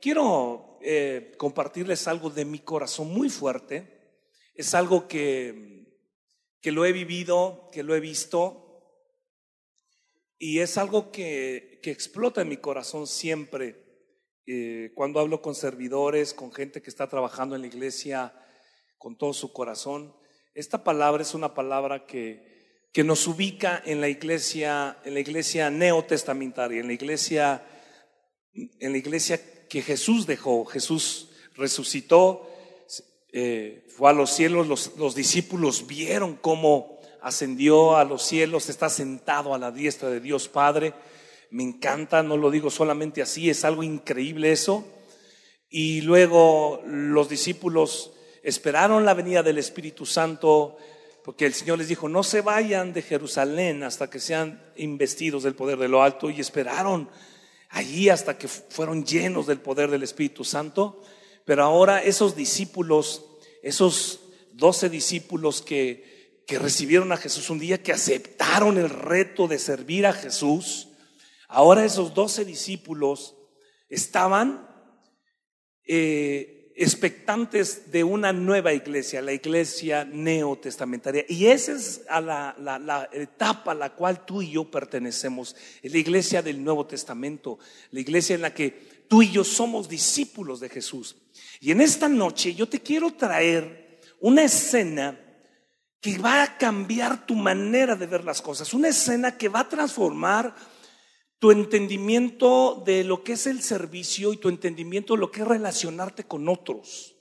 quiero eh, compartirles algo de mi corazón muy fuerte. Es algo que, que lo he vivido, que lo he visto, y es algo que, que explota en mi corazón siempre eh, cuando hablo con servidores, con gente que está trabajando en la iglesia con todo su corazón. Esta palabra es una palabra que, que nos ubica en la iglesia, en la iglesia neotestamentaria, en la iglesia, en la iglesia que Jesús dejó. Jesús resucitó, eh, fue a los cielos, los, los discípulos vieron cómo ascendió a los cielos, está sentado a la diestra de Dios Padre. Me encanta, no lo digo solamente así, es algo increíble eso. Y luego los discípulos esperaron la venida del Espíritu Santo, porque el Señor les dijo, no se vayan de Jerusalén hasta que sean investidos del poder de lo alto, y esperaron allí hasta que fueron llenos del poder del Espíritu Santo. Pero ahora esos discípulos, esos doce discípulos que, que recibieron a Jesús un día, que aceptaron el reto de servir a Jesús, ahora esos doce discípulos estaban eh, expectantes de una nueva iglesia, la iglesia neotestamentaria. Y esa es la, etapa a la cual tú y yo pertenecemos, la iglesia del Nuevo Testamento, la iglesia en la que tú y yo somos discípulos de Jesús. Y en esta noche yo te quiero traer una escena que va a cambiar tu manera de ver las cosas, una escena que va a transformar tu entendimiento de lo que es el servicio y tu entendimiento de lo que es relacionarte con otros.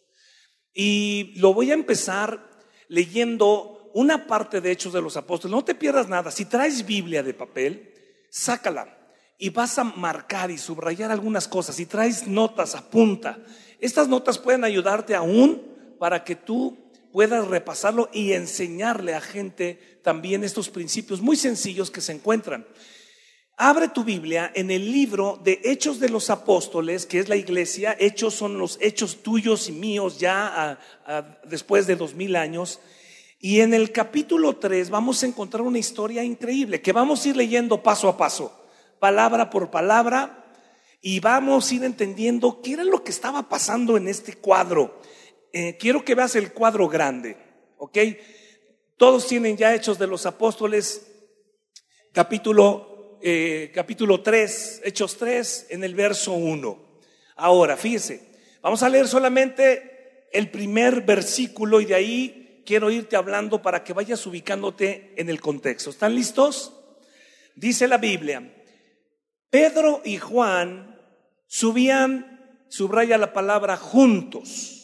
Y lo voy a empezar leyendo una parte de Hechos de los Apóstoles. No te pierdas nada. Si traes Biblia de papel, sácala y vas a marcar y subrayar algunas cosas. Si traes notas, apunta. Estas notas pueden ayudarte aún para que tú puedas repasarlo y enseñarle a gente también estos principios muy sencillos que se encuentran. Abre tu Biblia en el libro de Hechos de los Apóstoles, que es la iglesia. Hechos son los hechos tuyos y míos ya después de dos mil años. Y en el capítulo 3 vamos a encontrar una historia increíble que vamos a ir leyendo paso a paso, palabra por palabra, y vamos a ir entendiendo qué era lo que estaba pasando en este cuadro. Eh, quiero que veas el cuadro grande, ¿ok? Todos tienen ya Hechos de los Apóstoles, capítulo eh, capítulo 3, Hechos 3, en el verso 1. Ahora, fíjese, vamos a leer solamente el primer versículo y de ahí quiero irte hablando para que vayas ubicándote en el contexto. ¿Están listos? Dice la Biblia, Pedro y Juan subían, subraya la palabra juntos.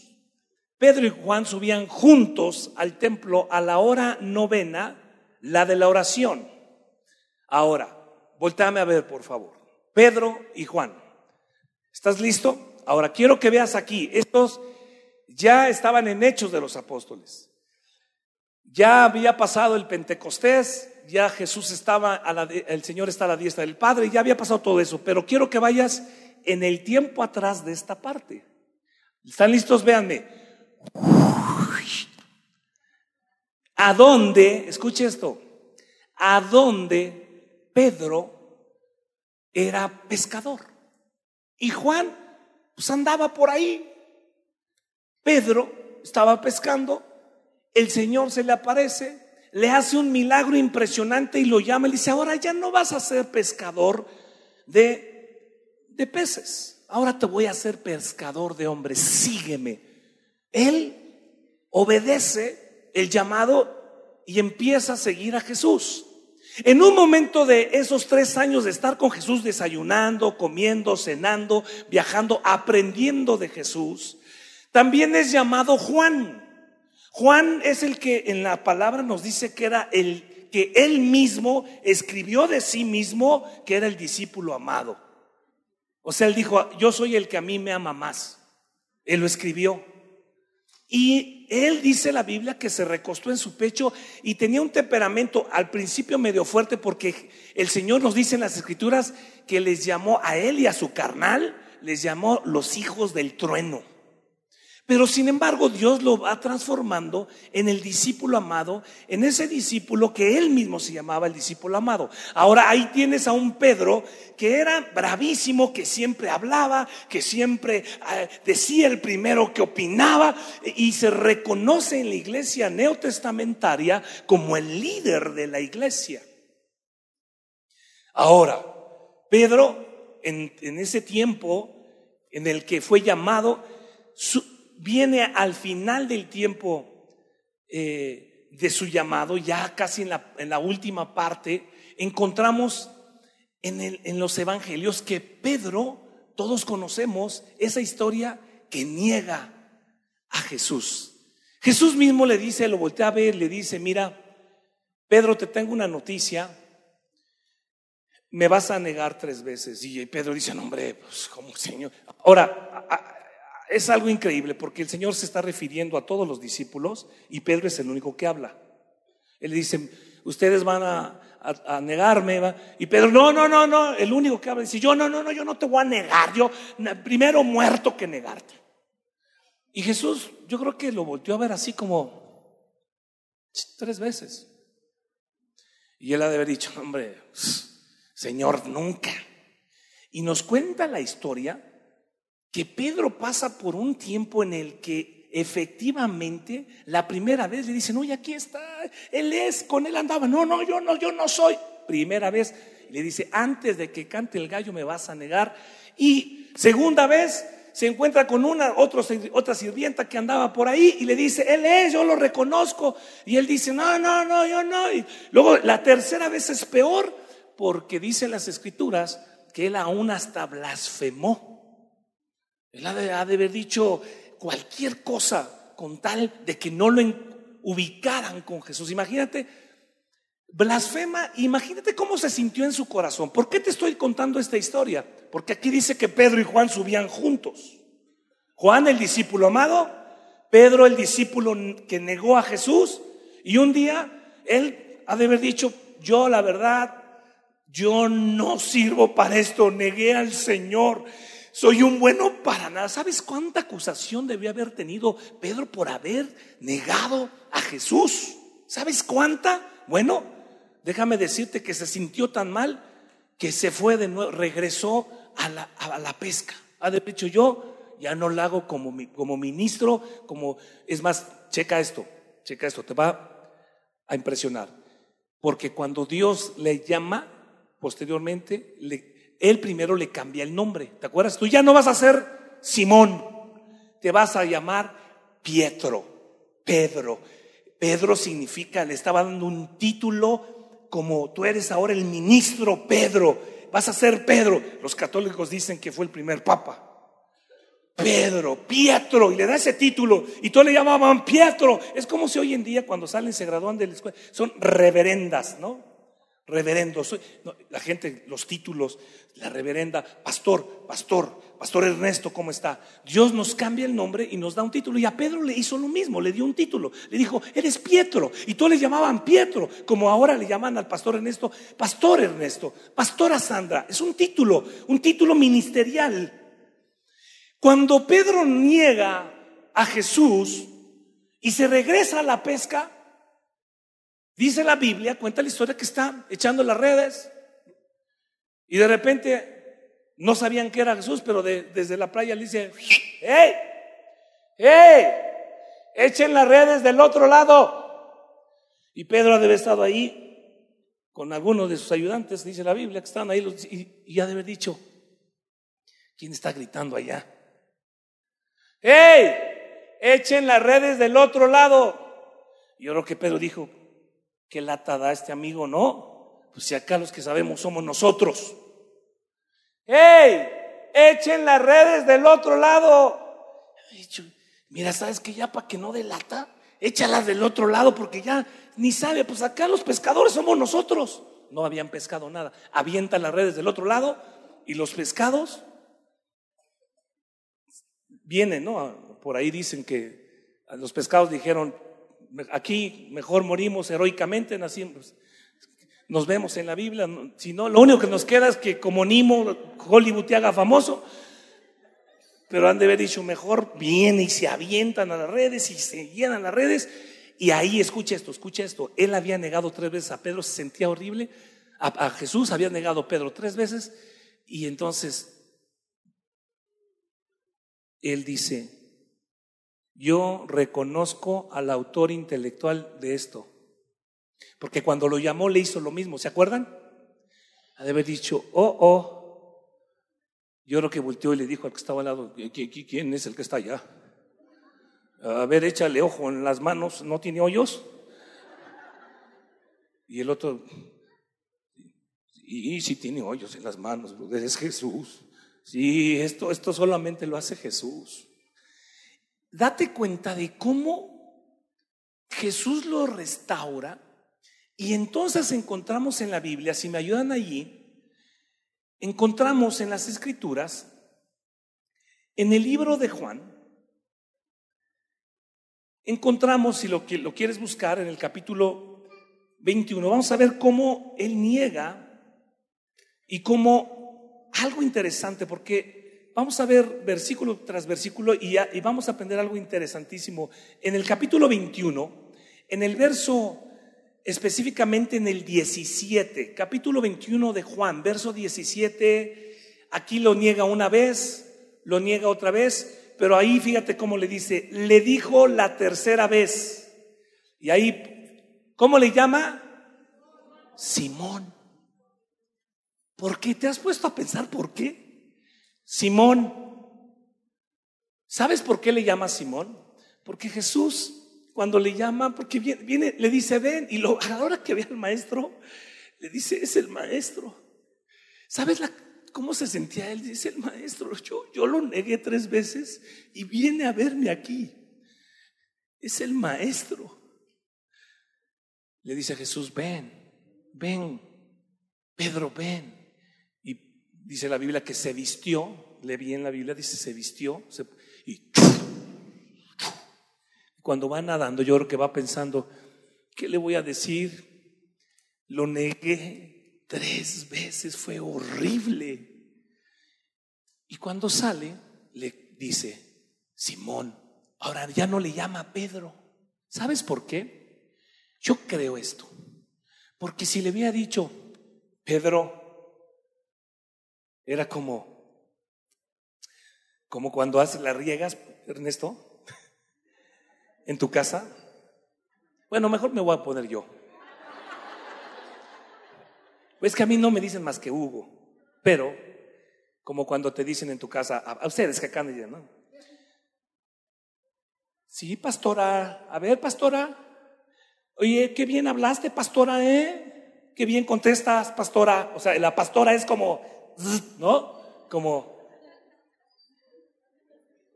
Pedro y Juan subían juntos al templo a la hora novena, la de la oración. Ahora, Voltame a ver, por favor. Pedro y Juan. ¿Estás listo? Ahora quiero que veas aquí. Estos ya estaban en hechos de los apóstoles. Ya había pasado el Pentecostés, ya Jesús estaba, a la, el Señor está a la diestra del Padre, ya había pasado todo eso. Pero quiero que vayas en el tiempo atrás de esta parte. ¿Están listos? Véanme. ¿A dónde, escuche esto, a dónde Pedro era pescador y Juan pues andaba por ahí. Pedro estaba pescando, el Señor se le aparece, le hace un milagro impresionante y lo llama y le dice, ahora ya no vas a ser pescador de, de peces, ahora te voy a hacer pescador de hombres, sígueme. Él obedece el llamado y empieza a seguir a Jesús. En un momento de esos tres años de estar con Jesús desayunando, comiendo, cenando, viajando, aprendiendo de Jesús, también es llamado Juan. Juan es el que en la palabra nos dice que era el que él mismo escribió de sí mismo que era el discípulo amado. O sea, él dijo, yo soy el que a mí me ama más. Él lo escribió. Y él dice la Biblia que se recostó en su pecho y tenía un temperamento al principio medio fuerte porque el Señor nos dice en las escrituras que les llamó a él y a su carnal, les llamó los hijos del trueno. Pero sin embargo, Dios lo va transformando en el discípulo amado, en ese discípulo que él mismo se llamaba el discípulo amado. Ahora ahí tienes a un Pedro que era bravísimo, que siempre hablaba, que siempre eh, decía el primero que opinaba y se reconoce en la iglesia neotestamentaria como el líder de la iglesia. Ahora, Pedro, en, ese tiempo en el que fue llamado, viene al final del tiempo eh, de su llamado, ya casi en la, en la última parte, encontramos en, el, en los evangelios que Pedro, todos conocemos esa historia que niega a Jesús. Jesús mismo le dice, lo voltea a ver, le dice, mira, Pedro, te tengo una noticia, me vas a negar tres veces. Y Pedro dice, no, hombre, pues como Señor. Ahora, es algo increíble porque el Señor se está refiriendo a todos los discípulos y Pedro es el único que habla. Él dice, ustedes van a, negarme. Y Pedro, no, no, no, no, el único que habla dice, yo no, no, no, yo no te voy a negar, yo primero muerto que negarte. Y Jesús, yo creo que lo volteó a ver así como tres veces. Y él ha de haber dicho, hombre, Señor, nunca. Y nos cuenta la historia que Pedro pasa por un tiempo en el que efectivamente la primera vez le dicen, oye, aquí está, él es, con él andaba. No, no, yo no, yo no soy. Primera vez le dice, antes de que cante el gallo me vas a negar. Y segunda vez se encuentra con una otra sirvienta que andaba por ahí y le dice, él es, yo lo reconozco. Y él dice, no, no, no, yo no. Y luego la tercera vez es peor porque dice las escrituras que él aún hasta blasfemó. Él ha de, haber dicho cualquier cosa con tal de que no lo ubicaran con Jesús. Imagínate, blasfema, imagínate cómo se sintió en su corazón. ¿Por qué te estoy contando esta historia? Porque aquí dice que Pedro y Juan subían juntos. Juan el discípulo amado, Pedro el discípulo que negó a Jesús, y un día él ha de haber dicho, yo la verdad, yo no sirvo para esto, negué al Señor soy un bueno para nada. ¿Sabes cuánta acusación debió haber tenido Pedro por haber negado a Jesús? ¿Sabes cuánta? Bueno, déjame decirte que se sintió tan mal que se fue de nuevo, regresó a la, a la pesca. Ha de dicho yo, ya no lo hago como, como ministro, como, es más, checa esto, checa esto, te va a impresionar. Porque cuando Dios le llama, posteriormente le él primero le cambia el nombre. ¿Te acuerdas? Tú ya no vas a ser Simón, te vas a llamar Pietro, Pedro. Pedro significa, le estaba dando un título como tú eres ahora el ministro Pedro, vas a ser Pedro. Los católicos dicen que fue el primer papa. Pedro, Pietro, y le da ese título, y todos le llamaban Pietro. Es como si hoy en día cuando salen, se gradúan de la escuela, son reverendas, ¿no? Reverendo, soy, la gente, los títulos, la reverenda, pastor, pastor, pastor Ernesto, ¿cómo está? Dios nos cambia el nombre y nos da un título. Y a Pedro le hizo lo mismo, le dio un título. Le dijo, eres Pietro. Y todos le llamaban Pietro, como ahora le llaman al pastor Ernesto, pastor Ernesto, pastora Sandra. Es un título, un título ministerial. Cuando Pedro niega a Jesús y se regresa a la pesca, Dice la Biblia, cuenta la historia que está echando las redes y de repente no sabían que era Jesús, pero desde la playa le dice, ¡hey! ¡hey! Echen las redes del otro lado. Y Pedro ha de haber estado ahí con algunos de sus ayudantes, dice la Biblia, que están ahí y, y ha de haber dicho, ¿quién está gritando allá? ¡hey! Echen las redes del otro lado. Yo creo que Pedro dijo, ¿Qué lata da este amigo? No, pues si acá los que sabemos somos nosotros. ¡Hey! Echen las redes del otro lado. Mira, ¿sabes que Ya para que no delata, échalas del otro lado porque ya ni sabe, pues acá los pescadores somos nosotros. No habían pescado nada. Avientan las redes del otro lado y los pescados vienen, ¿no? Por ahí dicen que los pescados dijeron, aquí mejor morimos heroicamente, nacimos. Nos vemos en la Biblia, si no, lo único que nos queda es que como Nimo Hollywood te haga famoso. Pero han de haber dicho, mejor viene y se avientan a las redes y se llenan las redes. Y ahí, escucha esto, escucha esto. Él había negado tres veces a Pedro, se sentía horrible. A, Jesús había negado Pedro tres veces. Y entonces, él dice, yo reconozco al autor intelectual de esto. Porque cuando lo llamó le hizo lo mismo, ¿se acuerdan? Ha de haber dicho, oh, oh. Yo creo que volteó y le dijo al que estaba al lado, ¿quién es el que está allá? A ver, échale ojo en las manos, ¿no tiene hoyos? Y el otro, y, sí tiene hoyos en las manos, es Jesús. Sí, esto, esto solamente lo hace Jesús. Date cuenta de cómo Jesús lo restaura y entonces encontramos en la Biblia, si me ayudan allí, encontramos en las escrituras, en el libro de Juan, encontramos, si lo, lo quieres buscar, en el capítulo 21, vamos a ver cómo él niega y cómo algo interesante, porque vamos a ver versículo tras versículo y, vamos a aprender algo interesantísimo. En el capítulo 21, en el verso específicamente en el 17, capítulo 21 de Juan, verso 17, aquí lo niega una vez, lo niega otra vez, pero ahí fíjate cómo le dice, le dijo la tercera vez. Y ahí, ¿cómo le llama? Simón. ¿Por qué? ¿Te has puesto a pensar por qué? Simón. ¿Sabes por qué le llama Simón? Porque Jesús cuando le llama, porque viene, le dice, ven, y lo, a la hora que ve al maestro, le dice, es el maestro. ¿Sabes cómo se sentía él? Dice el maestro, yo, yo lo negué tres veces y viene a verme aquí. Es el maestro. Le dice a Jesús, ven, ven, Pedro, ven. Dice la Biblia que se vistió, le vi en la Biblia, dice se vistió, y cuando va nadando, yo creo que va pensando, ¿qué le voy a decir? Lo negué tres veces, fue horrible. Y cuando sale, le dice, Simón, ahora ya no le llama Pedro. ¿Sabes por qué? Yo creo esto. Porque si le había dicho, Pedro, era como, como cuando haces las riegas, Ernesto, en tu casa? Bueno, mejor me voy a poner yo. Es que a mí no me dicen más que Hugo, pero como cuando te dicen en tu casa, a, ustedes que acá ¿no? Sí, pastora, a ver, pastora. Oye, qué bien hablaste, pastora, ¿eh? Qué bien contestas, pastora. O sea, la pastora es como, ¿no? Como,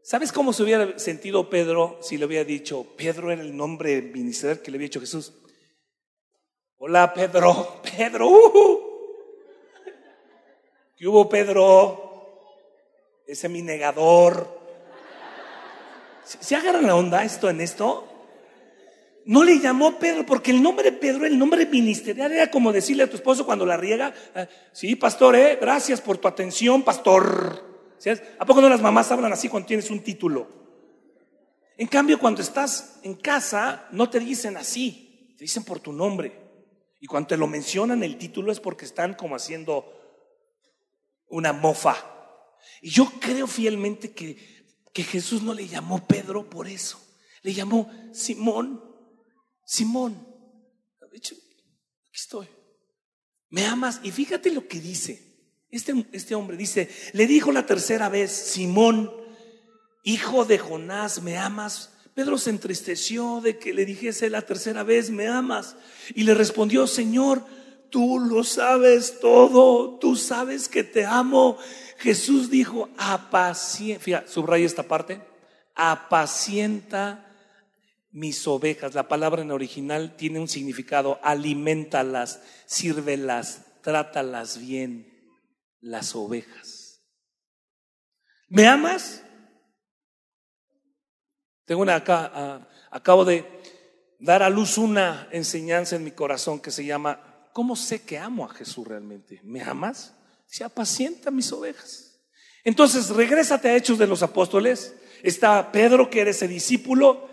¿Sabes cómo se hubiera sentido Pedro si le hubiera dicho, Pedro era el nombre ministerial que le había dicho Jesús? Hola Pedro, Pedro, uh, ¿qué hubo Pedro? Ese mi negador. ¿Se agarran la onda esto en esto? No le llamó Pedro, porque el nombre de Pedro, el nombre ministerial, era como decirle a tu esposo cuando la riega, ah, sí, pastor, eh, gracias por tu atención, pastor. ¿A poco no las mamás hablan así cuando tienes un título? En cambio, cuando estás en casa, no te dicen así, te dicen por tu nombre. Y cuando te lo mencionan el título es porque están como haciendo una mofa. Y yo creo fielmente que, que Jesús no le llamó Pedro por eso. Le llamó Simón. Simón. Aquí estoy. ¿Me amas? Y fíjate lo que dice. Este, este, hombre dice, le dijo la tercera vez, Simón, hijo de Jonás, ¿me amas? Pedro se entristeció de que le dijese la tercera vez, ¿me amas? Y le respondió, Señor, tú lo sabes todo, tú sabes que te amo. Jesús dijo, apacienta, subraya esta parte, apacienta mis ovejas. La palabra en original tiene un significado, alimentalas, sírvelas, trátalas bien las ovejas. ¿Me amas? Tengo una acá, ah, acabo de dar a luz una enseñanza en mi corazón que se llama ¿Cómo sé que amo a Jesús realmente? ¿Me amas? Se apacienta mis ovejas. Entonces, regrésate a Hechos de los Apóstoles. Está Pedro, que era ese discípulo,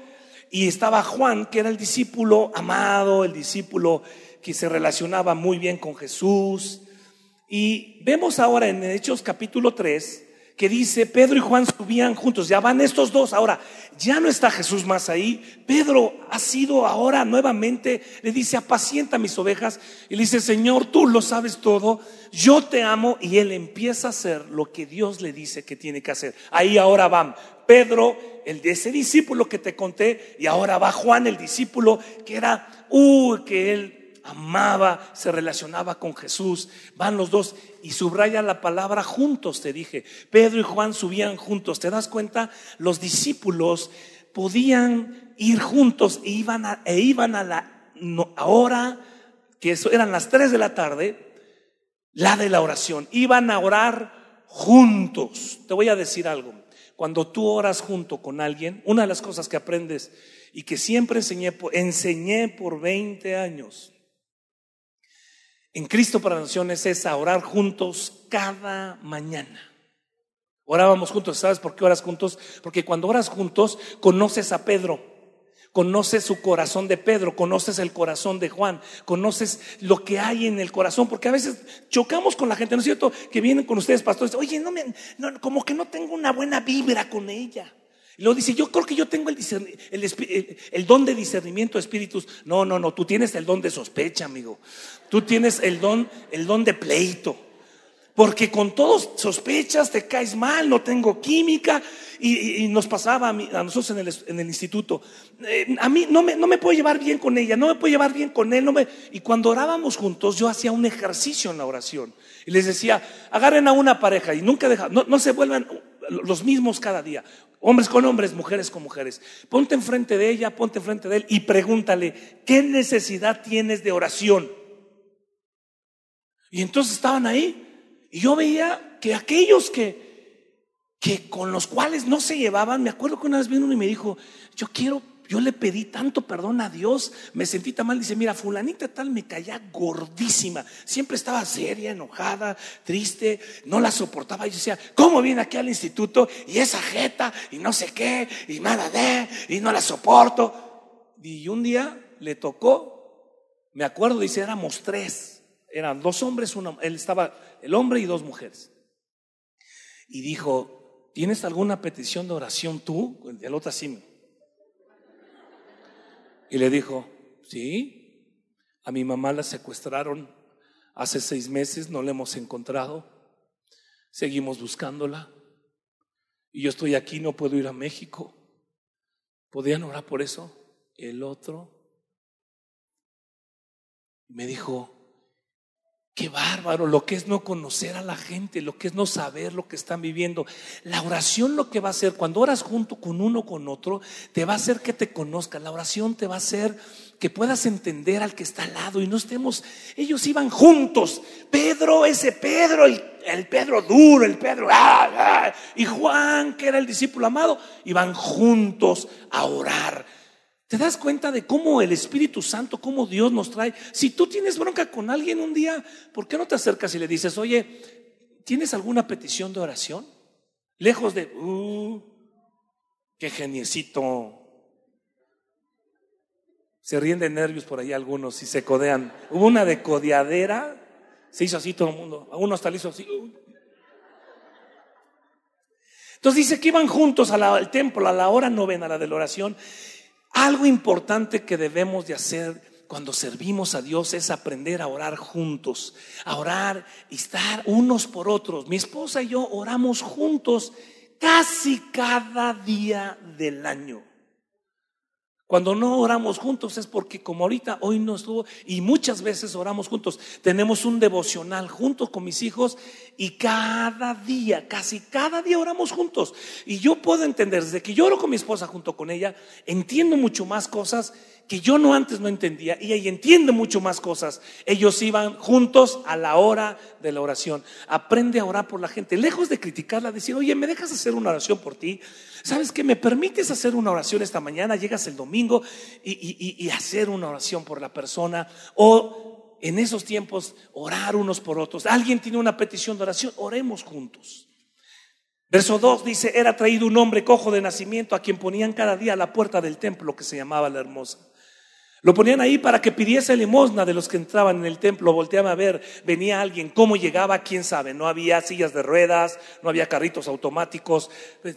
y estaba Juan, que era el discípulo amado, el discípulo que se relacionaba muy bien con Jesús. Y vemos ahora en Hechos capítulo 3 que dice, Pedro y Juan subían juntos, ya van estos dos, ahora ya no está Jesús más ahí, Pedro ha sido ahora nuevamente, le dice, apacienta mis ovejas, y le dice, Señor, tú lo sabes todo, yo te amo, y él empieza a hacer lo que Dios le dice que tiene que hacer. Ahí ahora van Pedro, el de ese discípulo que te conté, y ahora va Juan, el discípulo que era, uh, que él amaba, se relacionaba con Jesús. Van los dos y subraya la palabra juntos, te dije. Pedro y Juan subían juntos. ¿Te das cuenta? Los discípulos podían ir juntos e iban a, e iban a la hora, que eso eran las 3 de la tarde, la de la oración. Iban a orar juntos. Te voy a decir algo. Cuando tú oras junto con alguien, una de las cosas que aprendes y que siempre enseñé, enseñé por 20 años, en Cristo para Naciones es a orar juntos cada mañana. Orábamos juntos, ¿sabes por qué oras juntos? Porque cuando oras juntos conoces a Pedro, conoces su corazón de Pedro, conoces el corazón de Juan, conoces lo que hay en el corazón, porque a veces chocamos con la gente, ¿no es cierto? Que vienen con ustedes pastores, oye, no me, como que no tengo una buena vibra con ella. Y luego dice, yo creo que yo tengo el, don de discernimiento de espíritus. No, no, no, tú tienes el don de sospecha, amigo. Tú tienes el don, el don de pleito. Porque con todos sospechas, te caes mal, no tengo química. Y, nos pasaba a, nosotros en el, instituto. Eh, a mí no me, no me puedo llevar bien con ella, no me puedo llevar bien con él. Y cuando orábamos juntos, yo hacía un ejercicio en la oración. Y les decía, agarren a una pareja y nunca dejan, no, no se vuelvan los mismos cada día. Hombres con hombres, mujeres con mujeres. Ponte enfrente de ella, ponte enfrente de él y pregúntale, ¿qué necesidad tienes de oración? Y entonces estaban ahí y yo veía que aquellos que, que con los cuales no se llevaban, me acuerdo que una vez vino uno y me dijo, yo quiero yo le pedí tanto perdón a Dios, me sentí tan mal. Dice, mira, fulanita tal me caía gordísima. Siempre estaba seria, enojada, triste, no la soportaba. Y yo decía, ¿cómo viene aquí al instituto? Y esa jeta, y no sé qué, y nada de, y no la soporto. Y un día le tocó, me acuerdo, dice, éramos tres. Eran dos hombres, uno, él estaba, el hombre y dos mujeres. Y dijo, ¿tienes alguna petición de oración tú? El otro así y le dijo, sí, a mi mamá la secuestraron hace seis meses, no la hemos encontrado, seguimos buscándola. Y yo estoy aquí, no puedo ir a México. ¿Podían orar por eso? El otro me dijo, Qué bárbaro, lo que es no conocer a la gente, lo que es no saber lo que están viviendo. La oración lo que va a hacer, cuando oras junto con uno con otro, te va a hacer que te conozca. La oración te va a hacer que puedas entender al que está al lado y no estemos, ellos iban juntos. Pedro, ese Pedro, el, el Pedro duro, el Pedro, ah, ah, y Juan, que era el discípulo amado, iban juntos a orar ¿Te das cuenta de cómo el Espíritu Santo, cómo Dios nos trae? Si tú tienes bronca con alguien un día, ¿por qué no te acercas y le dices, oye, ¿tienes alguna petición de oración? Lejos de, uh, qué geniecito. Se ríen de nervios por ahí algunos y se codean. Hubo una de codeadera, se hizo así todo el mundo. A uno hizo así. Uh. Entonces dice que iban juntos al templo a la hora novena, la de la oración, algo importante que debemos de hacer cuando servimos a Dios es aprender a orar juntos, a orar y estar unos por otros. Mi esposa y yo oramos juntos casi cada día del año. Cuando no oramos juntos es porque como ahorita hoy no estuvo y muchas veces oramos juntos. Tenemos un devocional juntos con mis hijos y cada día, casi cada día oramos juntos. Y yo puedo entender, desde que yo oro con mi esposa junto con ella, entiendo mucho más cosas que yo no antes no entendía y ella entiende mucho más cosas. Ellos iban juntos a la hora de la oración. Aprende a orar por la gente, lejos de criticarla, decir, oye, ¿me dejas hacer una oración por ti? ¿Sabes qué? ¿Me permites hacer una oración esta mañana? Llegas el domingo y, y hacer una oración por la persona o en esos tiempos orar unos por otros. Alguien tiene una petición de oración, oremos juntos. Verso 2 dice, era traído un hombre cojo de nacimiento a quien ponían cada día a la puerta del templo que se llamaba la hermosa. Lo ponían ahí para que pidiese limosna de los que entraban en el templo. Volteaba a ver, venía alguien, cómo llegaba, quién sabe. No había sillas de ruedas, no había carritos automáticos.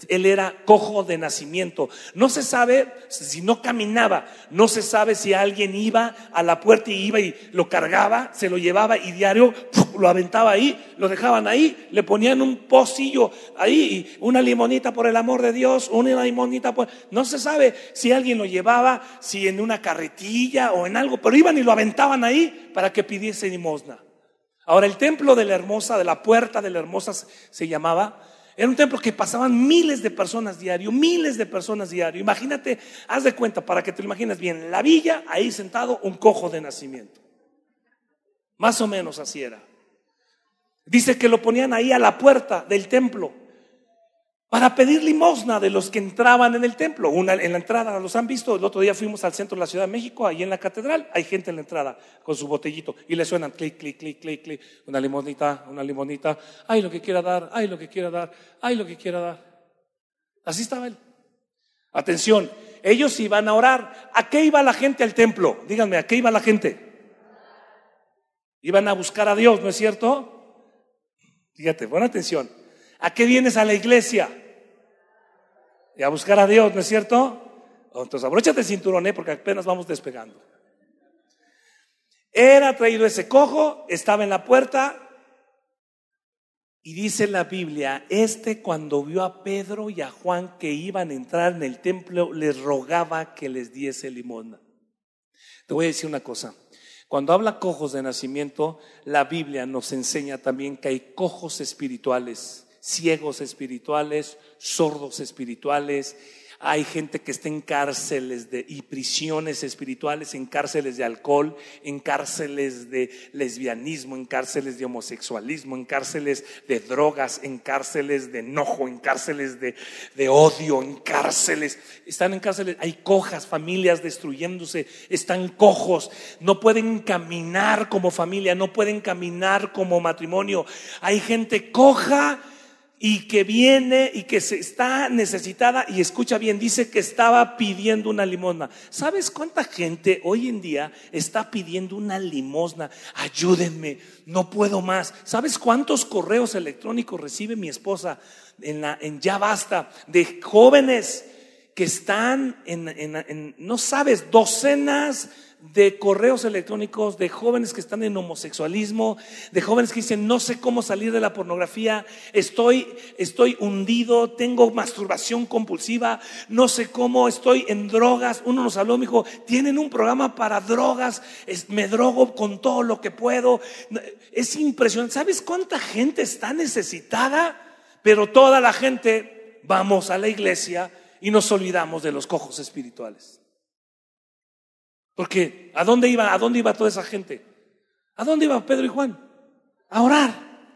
Él era cojo de nacimiento. No se sabe si no caminaba, no se sabe si alguien iba a la puerta y iba y lo cargaba, se lo llevaba y diario lo aventaba ahí, lo dejaban ahí, le ponían un pocillo ahí, una limonita por el amor de Dios, una limonita por... No se sabe si alguien lo llevaba, si en una carretilla o en algo, pero iban y lo aventaban ahí para que pidiese limosna. Ahora, el templo de la hermosa, de la puerta de la hermosa se llamaba, era un templo que pasaban miles de personas diario, miles de personas diario. Imagínate, haz de cuenta, para que te lo imagines bien, la villa, ahí sentado un cojo de nacimiento. Más o menos así era. Dice que lo ponían ahí a la puerta del templo para pedir limosna de los que entraban en el templo. Una, en la entrada, los han visto, el otro día fuimos al centro de la Ciudad de México, ahí en la catedral, hay gente en la entrada con su botellito y le suenan clic, clic, clic, clic, clic, una limonita, una limonita, ay lo que quiera dar, ay lo que quiera dar, ay lo que quiera dar. Así estaba él. Atención, ellos iban a orar. ¿A qué iba la gente al templo? Díganme, ¿a qué iba la gente? Iban a buscar a Dios, ¿no es cierto? Fíjate, pon atención. ¿A qué vienes a la iglesia? Y a buscar a Dios, ¿no es cierto? Entonces abróchate el cinturón, ¿eh? porque apenas vamos despegando. Era traído ese cojo, estaba en la puerta, y dice la Biblia, este cuando vio a Pedro y a Juan que iban a entrar en el templo, les rogaba que les diese limosna. Te voy a decir una cosa. Cuando habla cojos de nacimiento, la Biblia nos enseña también que hay cojos espirituales, ciegos espirituales, sordos espirituales, hay gente que está en cárceles de, y prisiones espirituales, en cárceles de alcohol, en cárceles de lesbianismo, en cárceles de homosexualismo, en cárceles de drogas, en cárceles de enojo, en cárceles de, de odio, en cárceles. Están en cárceles, hay cojas, familias destruyéndose, están cojos, no pueden caminar como familia, no pueden caminar como matrimonio. Hay gente coja y que viene y que se está necesitada y escucha bien, dice que estaba pidiendo una limosna. ¿Sabes cuánta gente hoy en día está pidiendo una limosna? Ayúdenme, no puedo más. ¿Sabes cuántos correos electrónicos recibe mi esposa en, la, en Ya Basta de jóvenes que están en, en no sabes, docenas de correos electrónicos de jóvenes que están en homosexualismo, de jóvenes que dicen, no sé cómo salir de la pornografía, estoy, estoy hundido, tengo masturbación compulsiva, no sé cómo, estoy en drogas. Uno nos habló, me dijo, tienen un programa para drogas, me drogo con todo lo que puedo. Es impresionante. ¿Sabes cuánta gente está necesitada? Pero toda la gente vamos a la iglesia y nos olvidamos de los cojos espirituales. Porque ¿a dónde iba? ¿A dónde iba toda esa gente? ¿A dónde iban Pedro y Juan? A orar.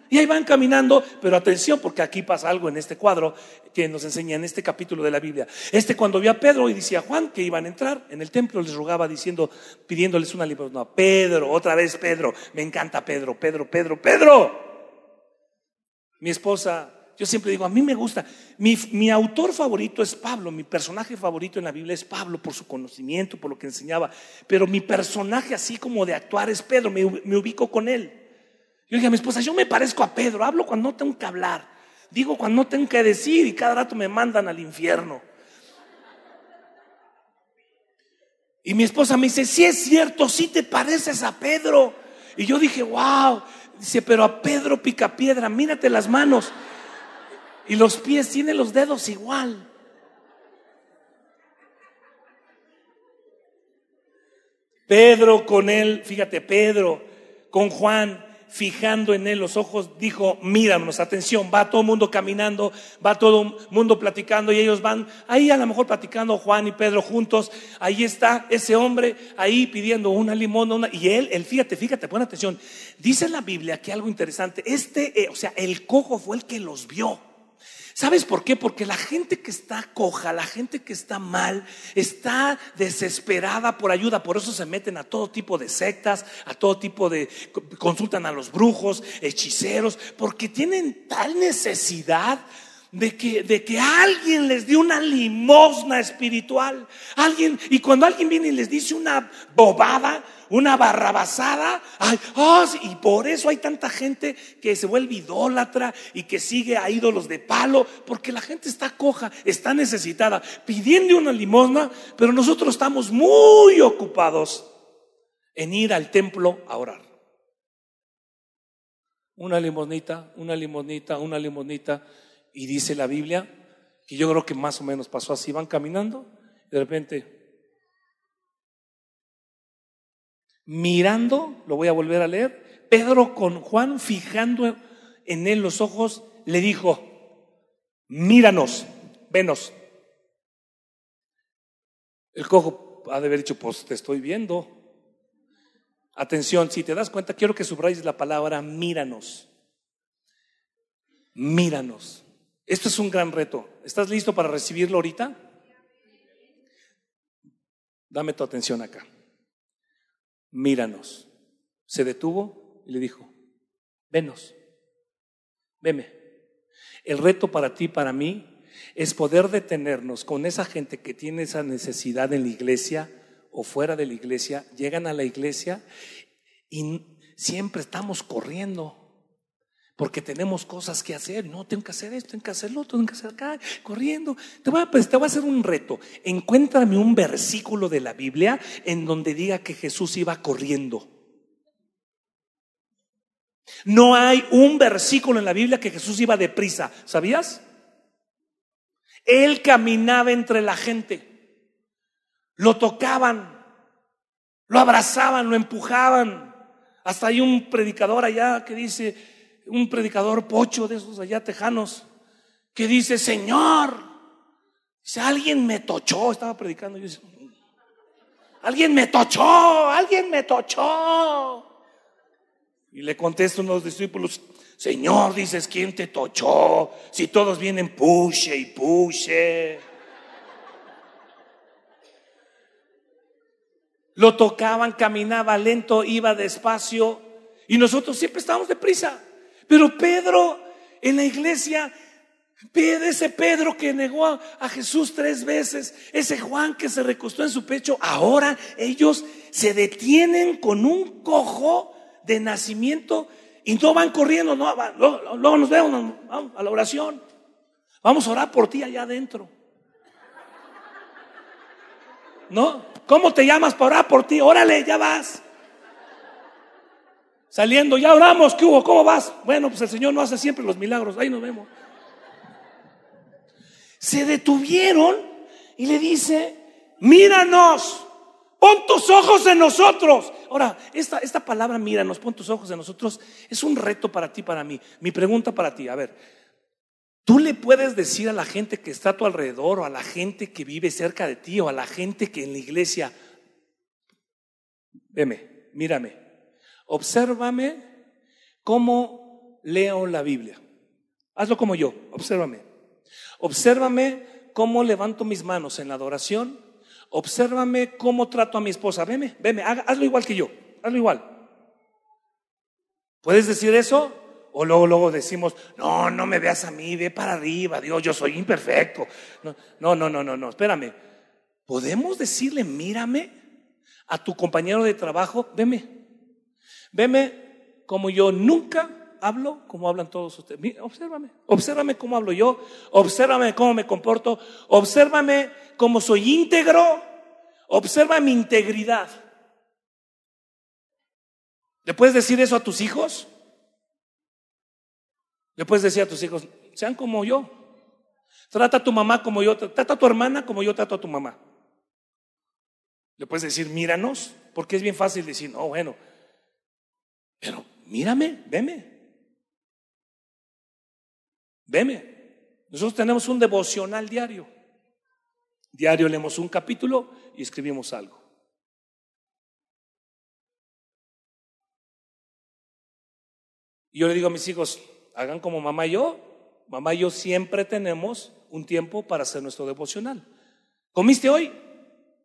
Y ahí van caminando, pero atención, porque aquí pasa algo en este cuadro que nos enseña en este capítulo de la Biblia. Este cuando vio a Pedro y decía a Juan que iban a entrar en el templo, les rogaba diciendo, pidiéndoles una limosna. Pedro, otra vez Pedro, me encanta Pedro, Pedro, Pedro, Pedro. Mi esposa yo siempre digo, a mí me gusta. Mi, autor favorito es Pablo, mi personaje favorito en la Biblia es Pablo por su conocimiento, por lo que enseñaba. Pero mi personaje así como de actuar es Pedro, me, ubico con él. Yo dije a mi esposa, yo me parezco a Pedro, hablo cuando no tengo que hablar, digo cuando no tengo que decir y cada rato me mandan al infierno. Y mi esposa me dice, sí es cierto, sí te pareces a Pedro. Y yo dije, wow, dice, pero a Pedro pica piedra, mírate las manos. Y los pies tienen los dedos igual. Pedro con él, fíjate, Pedro con Juan, fijando en él los ojos, dijo, míranos, atención, va todo el mundo caminando, va todo el mundo platicando y ellos van ahí a lo mejor platicando Juan y Pedro juntos, ahí está ese hombre ahí pidiendo una limón, y él, él, fíjate, fíjate, pon atención, dice la Biblia que algo interesante, este, eh, o sea, el cojo fue el que los vio. ¿Sabes por qué? Porque la gente que está coja, la gente que está mal, está desesperada por ayuda. Por eso se meten a todo tipo de sectas, a todo tipo de... consultan a los brujos, hechiceros, porque tienen tal necesidad de que, de que alguien les dio una limosna espiritual. Alguien, y cuando alguien viene y les dice una bobada, una barrabasada, ay, oh, y por eso hay tanta gente que se vuelve idólatra y que sigue a ídolos de palo, porque la gente está coja, está necesitada, pidiendo una limosna, pero nosotros estamos muy ocupados en ir al templo a orar. Una limosnita, una limosnita, una limosnita. Y dice la Biblia que yo creo que más o menos pasó así, van caminando y de repente, mirando, lo voy a volver a leer, Pedro con Juan fijando en él los ojos, le dijo, míranos, venos. El cojo ha de haber dicho, pues te estoy viendo. Atención, si te das cuenta, quiero que subrayes la palabra míranos. Míranos. Esto es un gran reto. ¿Estás listo para recibirlo ahorita? Dame tu atención acá. Míranos. Se detuvo y le dijo, venos, veme. El reto para ti, para mí, es poder detenernos con esa gente que tiene esa necesidad en la iglesia o fuera de la iglesia, llegan a la iglesia y siempre estamos corriendo porque tenemos cosas que hacer. No, tengo que hacer esto, tengo que hacer lo otro, tengo que hacer acá, corriendo. Te voy, a, pues, te voy a hacer un reto. Encuéntrame un versículo de la Biblia en donde diga que Jesús iba corriendo. No hay un versículo en la Biblia que Jesús iba deprisa. ¿Sabías? Él caminaba entre la gente. Lo tocaban, lo abrazaban, lo empujaban. Hasta hay un predicador allá que dice, un predicador pocho de esos allá tejanos, que dice, Señor, si alguien me tochó, estaba predicando, yo alguien me tochó, alguien me tochó. Y le contesto a los discípulos, Señor, dices, ¿quién te tochó? Si todos vienen, puche y puche. Lo tocaban, caminaba lento, iba despacio. Y nosotros siempre estábamos deprisa. Pero Pedro en la iglesia, ese Pedro que negó a, Jesús tres veces, ese Juan que se recostó en su pecho, ahora ellos se detienen con un cojo de nacimiento y no van corriendo, no, luego, nos vemos, vamos a la oración. Vamos a orar por ti allá adentro. ¿No? ¿Cómo te llamas para orar por ti? Órale, ya vas. Saliendo, ya oramos, ¿qué hubo? ¿Cómo vas? Bueno, pues el Señor no hace siempre los milagros, ahí nos vemos. Se detuvieron y le dice, míranos, pon tus ojos en nosotros. Ahora, esta, esta palabra, míranos, pon tus ojos en nosotros, es un reto para ti, para mí. Mi pregunta para ti, a ver, tú le puedes decir a la gente que está a tu alrededor o a la gente que vive cerca de ti o a la gente que en la iglesia, veme, mírame, Obsérvame cómo leo la Biblia. Hazlo como yo, obsérvame. Obsérvame cómo levanto mis manos en la adoración. Obsérvame cómo trato a mi esposa. Veme, veme, hazlo igual que yo. Hazlo igual. ¿Puedes decir eso? O luego, luego decimos, no, no me veas a mí, ve para arriba, Dios, yo soy imperfecto. No, no, no, no, no, no, espérame. ¿Podemos decirle, mírame a tu compañero de trabajo? Veme, Veme como yo nunca hablo como hablan todos ustedes. obsérvame, obsérvame cómo hablo yo, obsérvame cómo me comporto, obsérvame cómo soy íntegro, observa mi integridad. ¿Le puedes decir eso a tus hijos? Le puedes decir a tus hijos, sean como yo. Trata a tu mamá como yo, trata a tu hermana como yo trato a tu mamá. Le puedes decir, míranos, porque es bien fácil decir, no, bueno, pero mírame, veme. Veme. Nosotros tenemos un devocional diario. Diario leemos un capítulo y escribimos algo. Y yo le digo a mis hijos, hagan como mamá y yo. Mamá y yo siempre tenemos un tiempo para hacer nuestro devocional. ¿Comiste hoy?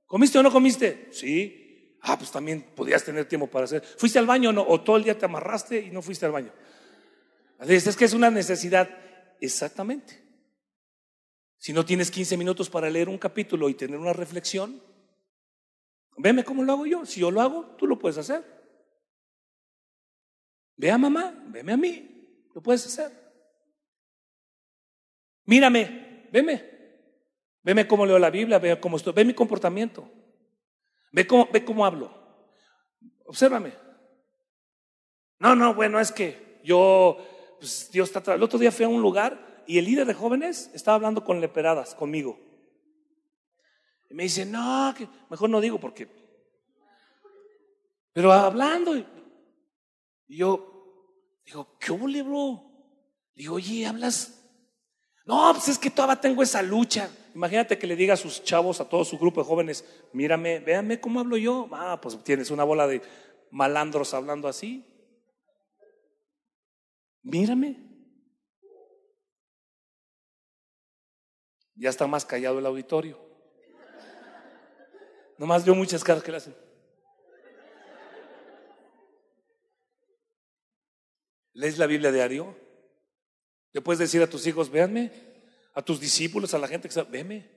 ¿Comiste o no comiste? Sí. Ah, pues también podías tener tiempo para hacer. ¿Fuiste al baño o no? ¿O todo el día te amarraste y no fuiste al baño? Es que es una necesidad. Exactamente. Si no tienes 15 minutos para leer un capítulo y tener una reflexión, veme cómo lo hago yo. Si yo lo hago, tú lo puedes hacer. Ve a mamá, veme a mí, lo puedes hacer. Mírame, veme. Veme cómo leo la Biblia, ve cómo estoy, ve mi comportamiento. Ve cómo, ve cómo hablo. Obsérvame. No, no, bueno, es que yo, pues Dios está. El otro día fui a un lugar y el líder de jóvenes estaba hablando con leperadas conmigo. Y me dice, no, que mejor no digo porque. Pero hablando, y yo digo, ¿qué hubo, bro? Digo, oye, hablas. No, pues es que todavía tengo esa lucha. Imagínate que le diga a sus chavos, a todo su grupo de jóvenes, mírame, véanme cómo hablo yo. Ah, pues tienes una bola de malandros hablando así. Mírame. Ya está más callado el auditorio. Nomás veo muchas caras que le hacen. ¿Lees la Biblia diario? ¿Le puedes decir a tus hijos, véanme? a tus discípulos, a la gente que sabe, veme.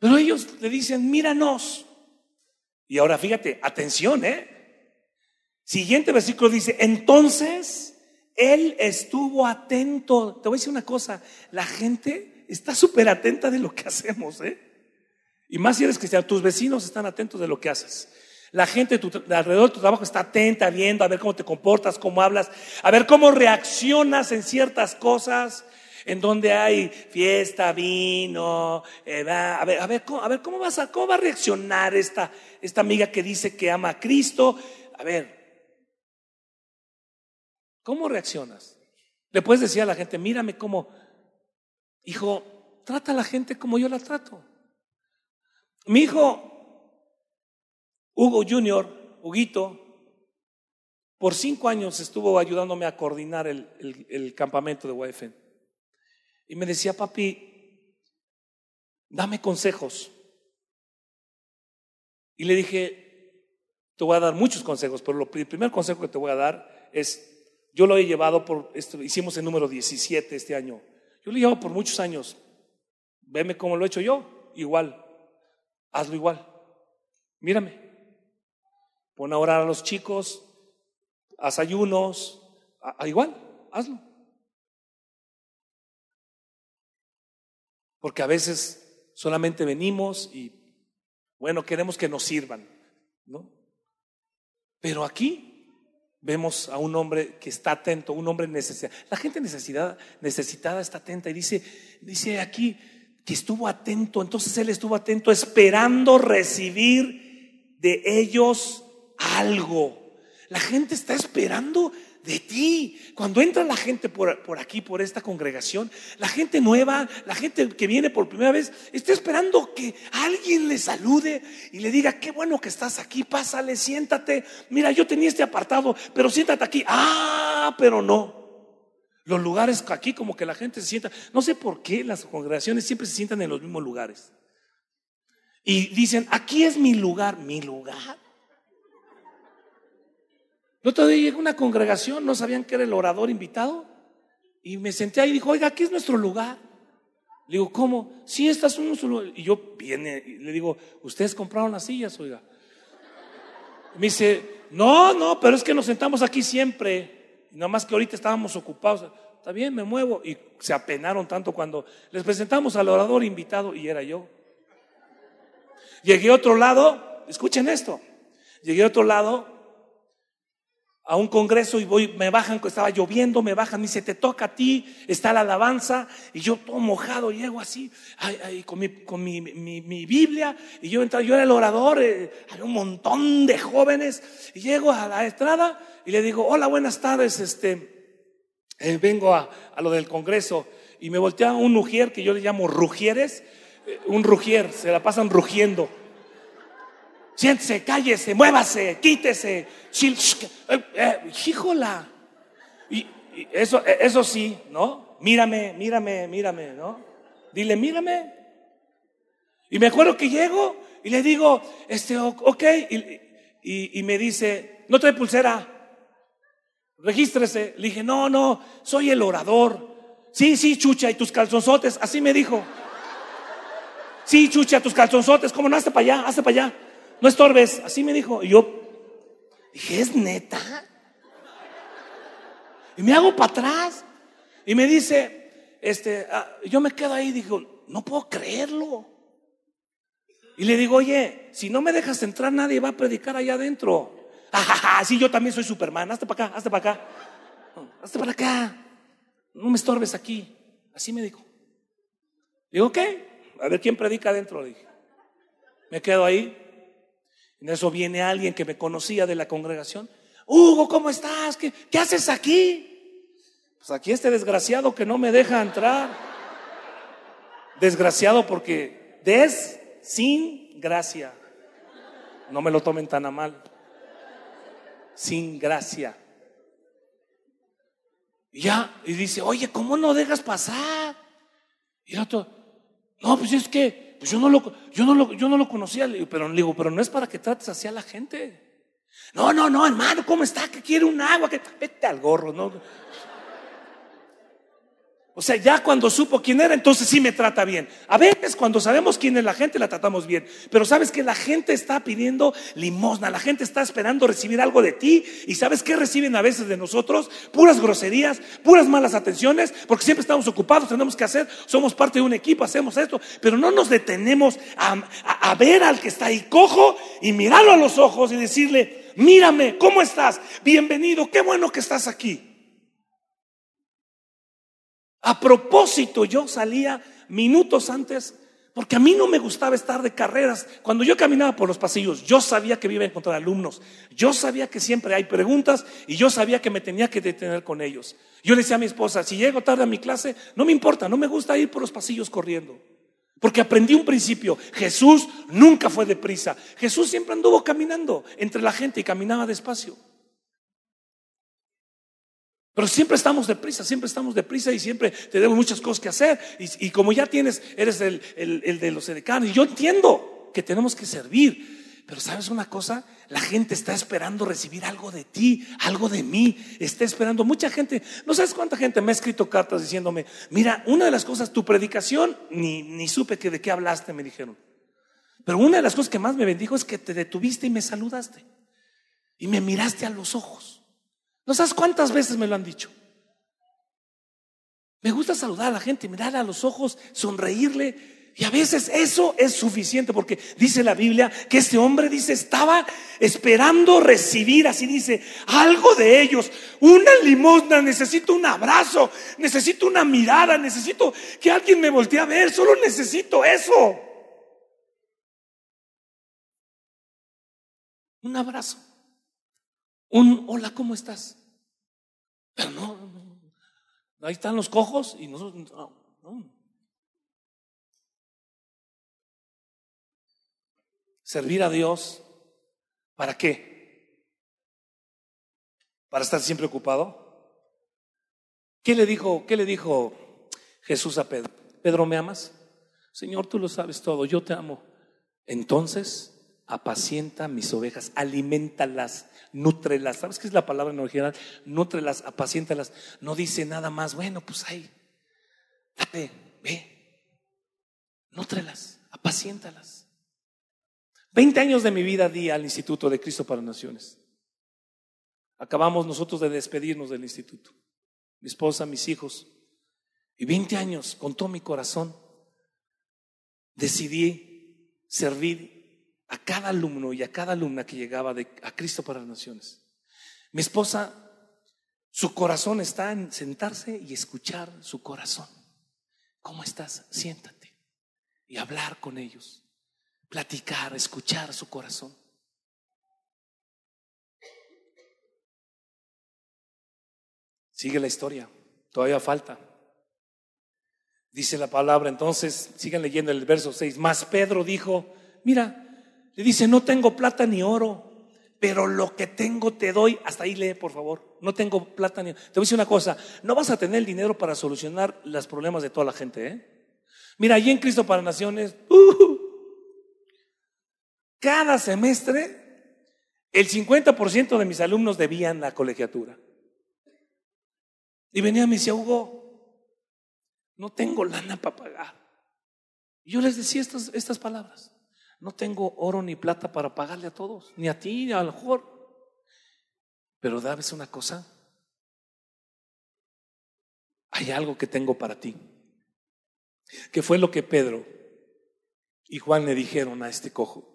Pero ellos le dicen, míranos. Y ahora fíjate, atención, ¿eh? Siguiente versículo dice, entonces él estuvo atento. Te voy a decir una cosa, la gente está súper atenta de lo que hacemos, ¿eh? Y más si eres cristiano, tus vecinos están atentos de lo que haces. La gente de alrededor de tu trabajo está atenta, viendo a ver cómo te comportas, cómo hablas, a ver cómo reaccionas en ciertas cosas, en donde hay fiesta, vino, eh, a ver, a ver, ¿cómo, a ver cómo, vas a, cómo va a reaccionar esta, esta amiga que dice que ama a Cristo. A ver, ¿cómo reaccionas? Le puedes decir a la gente, mírame cómo, hijo, trata a la gente como yo la trato. Mi hijo Hugo Junior, Huguito, por cinco años estuvo ayudándome a coordinar el, campamento de YFN. Y me decía, papi, dame consejos. Y le dije, te voy a dar muchos consejos, pero el primer consejo que te voy a dar es, yo lo he llevado por, esto, hicimos el número 17 este año, yo lo he llevado por muchos años. Veme cómo lo he hecho yo, igual, hazlo igual. Mírame. Pon a orar a los chicos, haz ayunos, a, igual, hazlo. Porque a veces solamente venimos y, bueno, queremos que nos sirvan, ¿no? Pero aquí vemos a un hombre que está atento, un hombre necesitada. La gente necesitada está atenta y dice, dice aquí que estuvo atento, entonces él estuvo atento esperando recibir de ellos algo. La gente está esperando de ti. Cuando entra la gente por, por, aquí, por esta congregación, la gente nueva, la gente que viene por primera vez, está esperando que alguien le salude y le diga, qué bueno que estás aquí, pásale, siéntate. Mira, yo tenía este apartado, pero siéntate aquí. Ah, pero no. Los lugares aquí como que la gente se sienta. No sé por qué las congregaciones siempre se sientan en los mismos lugares. Y dicen, aquí es mi lugar, mi lugar. El otro día llegué a una congregación, no sabían que era el orador invitado. Y me senté ahí y dijo, oiga, aquí es nuestro lugar. Le digo, ¿cómo? Sí, estas son nuestro lugar. Y yo viene y le digo, ¿ustedes compraron las sillas, oiga? me dice, no, no, pero es que nos sentamos aquí siempre. Nada más que ahorita estábamos ocupados. Está bien, me muevo. Y se apenaron tanto cuando les presentamos al orador invitado y era yo. Llegué a otro lado, escuchen esto. Llegué a otro lado a un congreso y voy, me bajan, estaba lloviendo, me bajan, me dice, te toca a ti, está la alabanza, y yo todo mojado, llego así, con, mi, con mi, mi, Biblia, y yo entré, yo era el orador, eh, hay un montón de jóvenes, y llego a la estrada y le digo, hola, buenas tardes, este, eh, vengo a, a, lo del congreso, y me voltea un rugier que yo le llamo rugieres, eh, un rugier, se la pasan rugiendo. Siéntese, cállese, muévase, quítese. Eh, eh, híjola. Y, eso, eh, eso sí, ¿no? Mírame, mírame, mírame, ¿no? Dile, mírame. Y me acuerdo que llego y le digo, este, ok, y, y me dice, no trae pulsera, regístrese. Le dije, no, no, soy el orador. sí, sí, chucha, y tus calzonzotes, así me dijo. Sí, chucha, tus calzonzotes, ¿cómo no? Hazte para allá, hazte para allá. No estorbes, así me dijo. Y yo dije, ¿es neta? Y me hago para atrás. Y me dice, este, ah, yo me quedo ahí, digo, no puedo creerlo. Y le digo, oye, si no me dejas entrar, nadie va a predicar allá adentro. Ajaja, sí, yo también soy Superman. Hazte para acá, hazte para acá. Hazte para acá. No me estorbes aquí. Así me dijo. Digo, ¿qué? A ver quién predica adentro. dije. Me quedo ahí. En eso viene alguien que me conocía de la congregación. Hugo, ¿cómo estás? ¿Qué, haces aquí? Pues aquí este desgraciado que no me deja entrar. Desgraciado porque des sin gracia. No me lo tomen tan a mal sin gracia. Y ya, y dice, oye, ¿cómo no dejas pasar? Y el otro, no, pues es que pues yo, no lo, yo, no lo, yo no lo conocía, pero le digo, pero no es para que trates así a la gente. No, no, no, hermano, ¿cómo está? Que quiere un agua, que vete al gorro, ¿no? O sea, ya cuando supo quién era, entonces sí me trata bien. A veces cuando sabemos quién es la gente, la tratamos bien. Pero sabes que la gente está pidiendo limosna, la gente está esperando recibir algo de ti. ¿Y sabes qué reciben a veces de nosotros? Puras groserías, puras malas atenciones, porque siempre estamos ocupados, tenemos que hacer, somos parte de un equipo, hacemos esto. Pero no nos detenemos a, a ver al que está ahí cojo y mirarlo a los ojos y decirle, mírame, ¿cómo estás? Bienvenido, qué bueno que estás aquí. A propósito, yo salía minutos antes porque a mí no me gustaba estar de carreras. Cuando yo caminaba por los pasillos, yo sabía que iba a encontrar alumnos. Yo sabía que siempre hay preguntas y yo sabía que me tenía que detener con ellos. Yo le decía a mi esposa, si llego tarde a mi clase, no me importa, no me gusta ir por los pasillos corriendo. Porque aprendí un principio, Jesús nunca fue deprisa. Jesús siempre anduvo caminando entre la gente y caminaba despacio. Pero siempre estamos deprisa, siempre estamos deprisa y siempre tenemos muchas cosas que hacer. Y, como ya tienes, eres el, de los edecanos. Y yo entiendo que tenemos que servir. Pero sabes una cosa, la gente está esperando recibir algo de ti, algo de mí. Está esperando mucha gente. No sabes cuánta gente me ha escrito cartas diciéndome, mira, una de las cosas, tu predicación, ni, ni supe que de qué hablaste, me dijeron. Pero una de las cosas que más me bendijo es que te detuviste y me saludaste. Y me miraste a los ojos. ¿No sabes cuántas veces me lo han dicho? Me gusta saludar a la gente, mirarle a los ojos, sonreírle. Y a veces eso es suficiente porque dice la Biblia que este hombre dice estaba esperando recibir, así dice, algo de ellos, una limosna, necesito un abrazo, necesito una mirada, necesito que alguien me voltee a ver, solo necesito eso. Un abrazo. Un hola, ¿cómo estás? Pero no, no, ahí están los cojos y nosotros, no, Servir a Dios, ¿para qué? ¿Para estar siempre ocupado? ¿Qué le dijo, qué le dijo Jesús a Pedro? Pedro, ¿me amas? Señor, tú lo sabes todo, yo te amo. Entonces, apacienta mis ovejas, alimentalas, nútrelas. ¿Sabes qué es la palabra en original? Nútrelas, apaciéntalas. No dice nada más, bueno, pues ahí, dale, ve, nútrelas, apaciéntalas. Veinte años de mi vida di al Instituto de Cristo para Naciones. Acabamos nosotros de despedirnos del instituto. Mi esposa, mis hijos. Y veinte años, con todo mi corazón, decidí servir a cada alumno y a cada alumna que llegaba a Cristo para las Naciones. Mi esposa, su corazón está en sentarse y escuchar su corazón. ¿Cómo estás? Siéntate y hablar con ellos, platicar, escuchar su corazón. Sigue la historia, todavía falta. Dice la palabra, entonces, sigan leyendo el verso 6. Más Pedro dijo, mira, le dice, no tengo plata ni oro, pero lo que tengo te doy. Hasta ahí lee, por favor. No tengo plata ni oro. Te voy a decir una cosa, no vas a tener el dinero para solucionar los problemas de toda la gente. ¿eh? Mira, allí en Cristo para Naciones, uh, cada semestre el 50% de mis alumnos debían la colegiatura. Y venía y me decía, Hugo, no tengo lana para pagar. Y yo les decía estas, estas palabras. No tengo oro ni plata para pagarle a todos, ni a ti, ni a lo mejor. Pero ¿sabes una cosa? Hay algo que tengo para ti. Que fue lo que Pedro y Juan le dijeron a este cojo.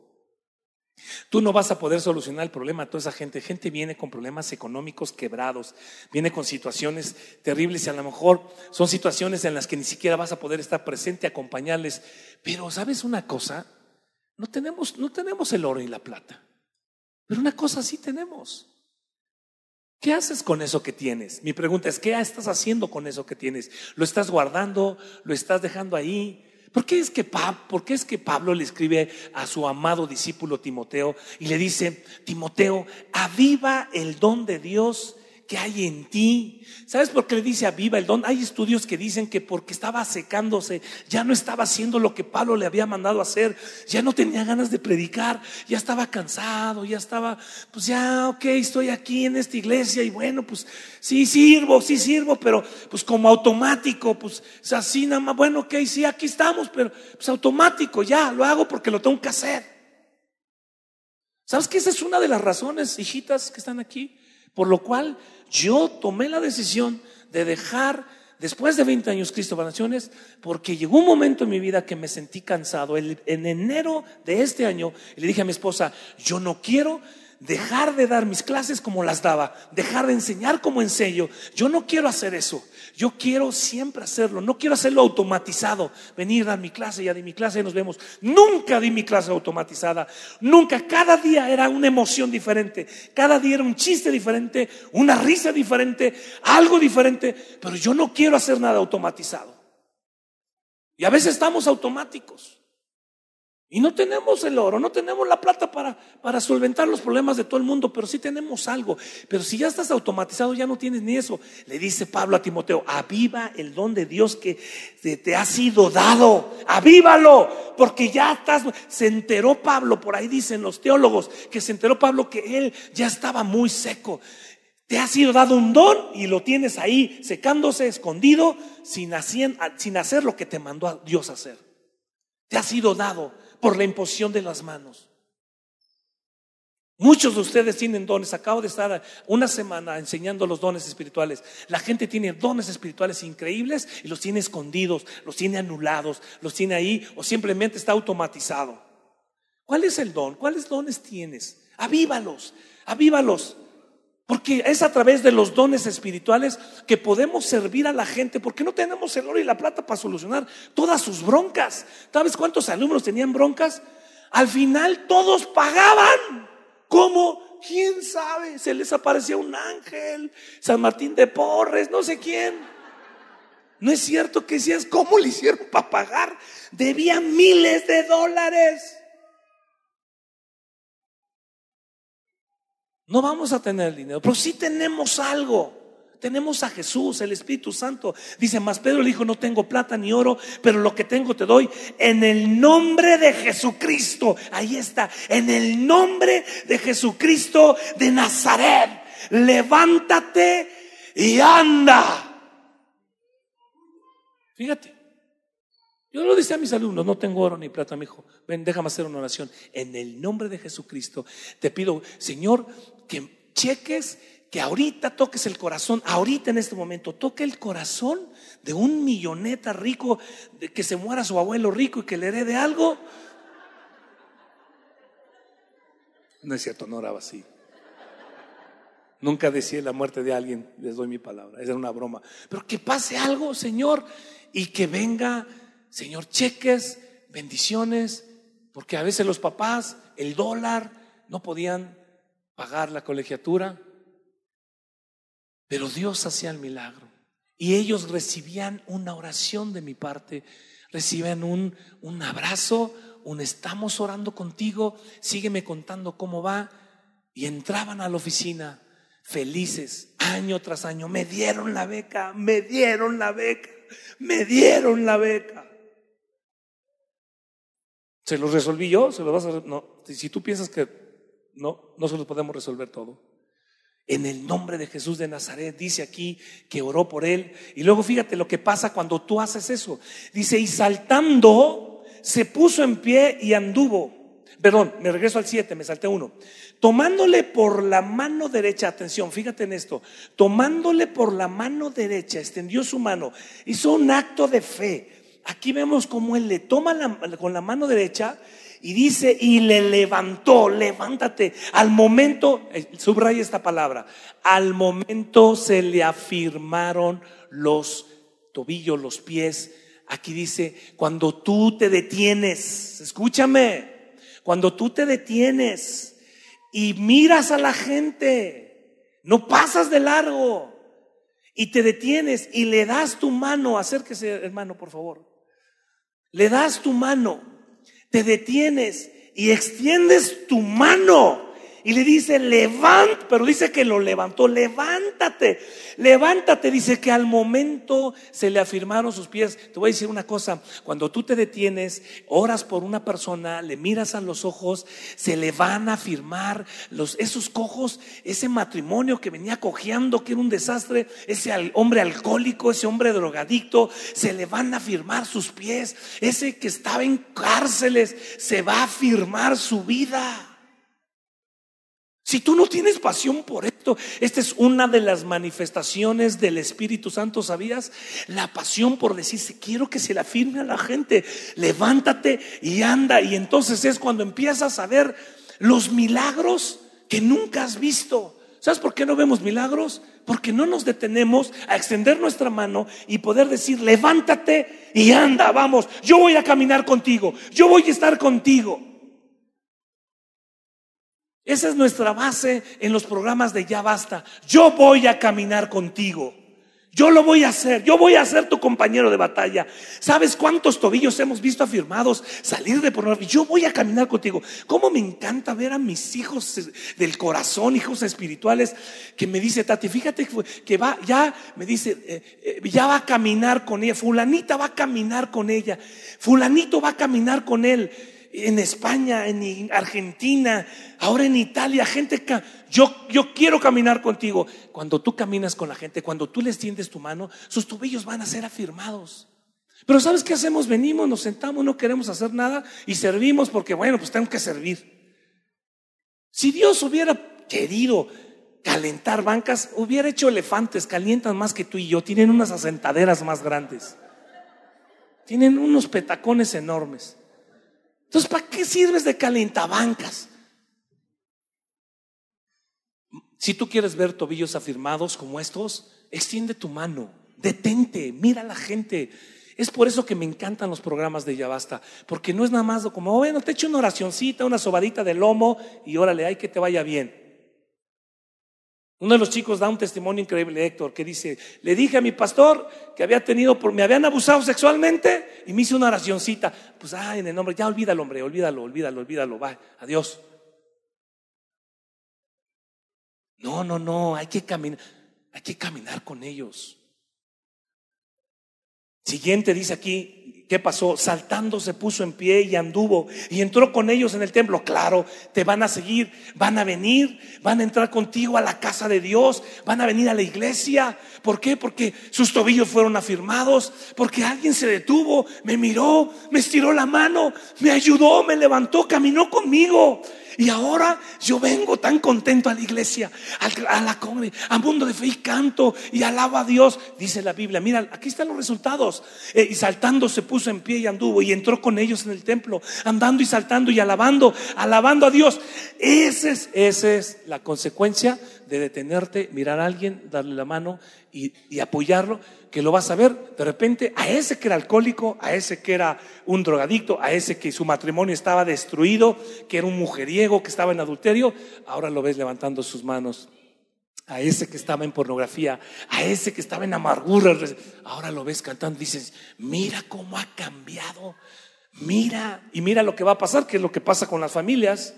Tú no vas a poder solucionar el problema de toda esa gente. Gente viene con problemas económicos quebrados, viene con situaciones terribles y a lo mejor son situaciones en las que ni siquiera vas a poder estar presente, acompañarles. Pero ¿sabes una cosa? No tenemos, no tenemos el oro y la plata. Pero una cosa sí tenemos. ¿Qué haces con eso que tienes? Mi pregunta es, ¿qué estás haciendo con eso que tienes? ¿Lo estás guardando? ¿Lo estás dejando ahí? ¿Por qué, es que ¿Por qué es que Pablo le escribe a su amado discípulo Timoteo y le dice, Timoteo, aviva el don de Dios que hay en ti. ¿Sabes por qué le dice aviva el don? Hay estudios que dicen que porque estaba secándose, ya no estaba haciendo lo que Pablo le había mandado hacer, ya no tenía ganas de predicar, ya estaba cansado, ya estaba, pues ya, ok, estoy aquí en esta iglesia y bueno, pues sí sirvo, sí sirvo, pero pues como automático, pues así nada más, bueno, ok, sí, aquí estamos, pero pues automático, ya, lo hago porque lo tengo que hacer. ¿Sabes que esa es una de las razones, hijitas que están aquí? Por lo cual yo tomé la decisión de dejar, después de 20 años Cristo para Naciones, porque llegó un momento en mi vida que me sentí cansado. en enero de este año le dije a mi esposa, yo no quiero dejar de dar mis clases como las daba, dejar de enseñar como enseño. Yo no quiero hacer eso. Yo quiero siempre hacerlo. No quiero hacerlo automatizado. Venir a dar mi clase, ya di mi clase nos vemos. Nunca di mi clase automatizada. Nunca. Cada día era una emoción diferente. Cada día era un chiste diferente, una risa diferente, algo diferente. Pero yo no quiero hacer nada automatizado. Y a veces estamos automáticos. Y no tenemos el oro, no tenemos la plata para, para solventar los problemas de todo el mundo, pero sí tenemos algo. Pero si ya estás automatizado, ya no tienes ni eso. Le dice Pablo a Timoteo, aviva el don de Dios que te, ha sido dado, avívalo, porque ya estás, se enteró Pablo, por ahí dicen los teólogos, que se enteró Pablo que él ya estaba muy seco. Te ha sido dado un don y lo tienes ahí secándose, escondido, sin sin hacer lo que te mandó Dios hacer. Te ha sido dado por la imposición de las manos. Muchos de ustedes tienen dones. Acabo de estar una semana enseñando los dones espirituales. La gente tiene dones espirituales increíbles y los tiene escondidos, los tiene anulados, los tiene ahí o simplemente está automatizado. ¿Cuál es el don? ¿Cuáles dones tienes? Avívalos, avívalos. Porque es a través de los dones espirituales que podemos servir a la gente, porque no tenemos el oro y la plata para solucionar todas sus broncas. ¿Sabes cuántos alumnos tenían broncas? Al final todos pagaban. ¿Cómo? ¿Quién sabe? Se les aparecía un ángel, San Martín de Porres, no sé quién. No es cierto que decías, ¿cómo le hicieron para pagar? Debían miles de dólares. No vamos a tener dinero, pero sí tenemos algo. Tenemos a Jesús, el Espíritu Santo. Dice, más Pedro le dijo, no tengo plata ni oro, pero lo que tengo te doy en el nombre de Jesucristo. Ahí está, en el nombre de Jesucristo de Nazaret. Levántate y anda. Fíjate, yo lo decía a mis alumnos, no tengo oro ni plata, mi hijo. Ven, déjame hacer una oración. En el nombre de Jesucristo te pido, Señor, que cheques, que ahorita toques el corazón, ahorita en este momento, toque el corazón de un milloneta rico, de que se muera su abuelo rico y que le herede algo. No es cierto, no oraba así. Nunca decía la muerte de alguien, les doy mi palabra, esa era una broma. Pero que pase algo, Señor, y que venga Señor, cheques, bendiciones, porque a veces los papás, el dólar, no podían pagar la colegiatura, pero Dios hacía el milagro. Y ellos recibían una oración de mi parte, recibían un, un abrazo, un estamos orando contigo, sígueme contando cómo va. Y entraban a la oficina felices, año tras año. Me dieron la beca, me dieron la beca, me dieron la beca. ¿Se los resolví yo? ¿Se los vas a No, si tú piensas que no, no podemos resolver todo. En el nombre de Jesús de Nazaret, dice aquí que oró por él. Y luego fíjate lo que pasa cuando tú haces eso. Dice, y saltando, se puso en pie y anduvo. Perdón, me regreso al 7, me salté uno. Tomándole por la mano derecha, atención, fíjate en esto, tomándole por la mano derecha, extendió su mano, hizo un acto de fe. Aquí vemos cómo él le toma con la mano derecha y dice, y le levantó, levántate. Al momento, eh, subraya esta palabra, al momento se le afirmaron los tobillos, los pies. Aquí dice, cuando tú te detienes, escúchame, cuando tú te detienes y miras a la gente, no pasas de largo y te detienes y le das tu mano, acérquese hermano, por favor, le das tu mano te detienes y extiendes tu mano y le dice, levanta, pero dice que lo levantó, levántate, levántate. Dice que al momento se le afirmaron sus pies. Te voy a decir una cosa, cuando tú te detienes, oras por una persona, le miras a los ojos, se le van a afirmar los, esos cojos, ese matrimonio que venía cojeando, que era un desastre, ese hombre alcohólico, ese hombre drogadicto, se le van a afirmar sus pies. Ese que estaba en cárceles, se va a afirmar su vida. Si tú no tienes pasión por esto, esta es una de las manifestaciones del Espíritu Santo, ¿sabías? La pasión por decirse, quiero que se la firme a la gente, levántate y anda. Y entonces es cuando empiezas a ver los milagros que nunca has visto. ¿Sabes por qué no vemos milagros? Porque no nos detenemos a extender nuestra mano y poder decir, levántate y anda, vamos, yo voy a caminar contigo, yo voy a estar contigo. Esa es nuestra base en los programas de Ya Basta. Yo voy a caminar contigo. Yo lo voy a hacer. Yo voy a ser tu compañero de batalla. ¿Sabes cuántos tobillos hemos visto afirmados salir de pornografía? Yo voy a caminar contigo. ¿Cómo me encanta ver a mis hijos del corazón, hijos espirituales, que me dice, Tati, fíjate que va, ya me dice, eh, eh, ya va a caminar con ella. Fulanita va a caminar con ella. Fulanito va a caminar con él en España, en Argentina, ahora en Italia, gente, yo, yo quiero caminar contigo. Cuando tú caminas con la gente, cuando tú les tiendes tu mano, sus tobillos van a ser afirmados. Pero ¿sabes qué hacemos? Venimos, nos sentamos, no queremos hacer nada y servimos porque, bueno, pues tengo que servir. Si Dios hubiera querido calentar bancas, hubiera hecho elefantes, calientan más que tú y yo, tienen unas asentaderas más grandes, tienen unos petacones enormes. Entonces, ¿para qué sirves de calentabancas? Si tú quieres ver tobillos afirmados como estos, extiende tu mano, detente, mira a la gente. Es por eso que me encantan los programas de Yabasta, porque no es nada más como, oh, bueno, te echo una oracioncita, una sobadita de lomo y órale, hay que te vaya bien. Uno de los chicos da un testimonio increíble, Héctor, que dice, le dije a mi pastor que había tenido, me habían abusado sexualmente y me hice una oracioncita. Pues, ay, en el nombre, ya olvídalo, hombre, olvídalo, olvídalo, olvídalo, va, adiós. No, no, no, hay que caminar, hay que caminar con ellos. Siguiente dice aquí, ¿qué pasó? Saltando se puso en pie y anduvo y entró con ellos en el templo. Claro, te van a seguir, van a venir, van a entrar contigo a la casa de Dios, van a venir a la iglesia. ¿Por qué? Porque sus tobillos fueron afirmados, porque alguien se detuvo, me miró, me estiró la mano, me ayudó, me levantó, caminó conmigo. Y ahora yo vengo tan contento a la iglesia, a la a mundo de fe y canto y alabo a Dios. Dice la Biblia, mira, aquí están los resultados. Eh, y saltando se puso en pie y anduvo y entró con ellos en el templo, andando y saltando y alabando, alabando a Dios. Esa es, esa es la consecuencia de detenerte, mirar a alguien, darle la mano y, apoyarlo que lo vas a ver de repente a ese que era alcohólico, a ese que era un drogadicto, a ese que su matrimonio estaba destruido, que era un mujeriego, que estaba en adulterio, ahora lo ves levantando sus manos. A ese que estaba en pornografía, a ese que estaba en amargura, ahora lo ves cantando, dices, mira cómo ha cambiado, mira, y mira lo que va a pasar, que es lo que pasa con las familias.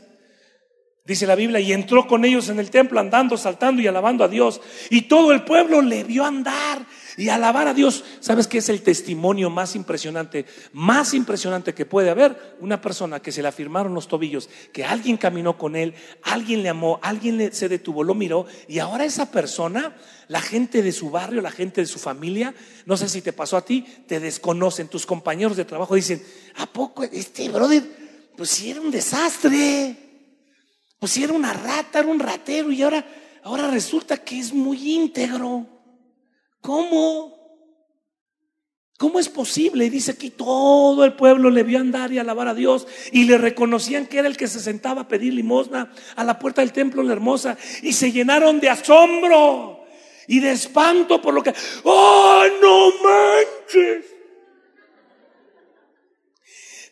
Dice la Biblia, y entró con ellos en el templo andando, saltando y alabando a Dios. Y todo el pueblo le vio andar y alabar a Dios. ¿Sabes qué es el testimonio más impresionante? Más impresionante que puede haber una persona que se le afirmaron los tobillos, que alguien caminó con él, alguien le amó, alguien se detuvo, lo miró y ahora esa persona, la gente de su barrio, la gente de su familia, no sé si te pasó a ti, te desconocen, tus compañeros de trabajo dicen, ¿a poco este brother? Pues si era un desastre, pues si era una rata, era un ratero y ahora, ahora resulta que es muy íntegro. ¿Cómo? ¿Cómo es posible? Dice que todo el pueblo le vio andar y alabar a Dios y le reconocían que era el que se sentaba a pedir limosna a la puerta del templo la hermosa y se llenaron de asombro y de espanto por lo que, ¡oh, no manches!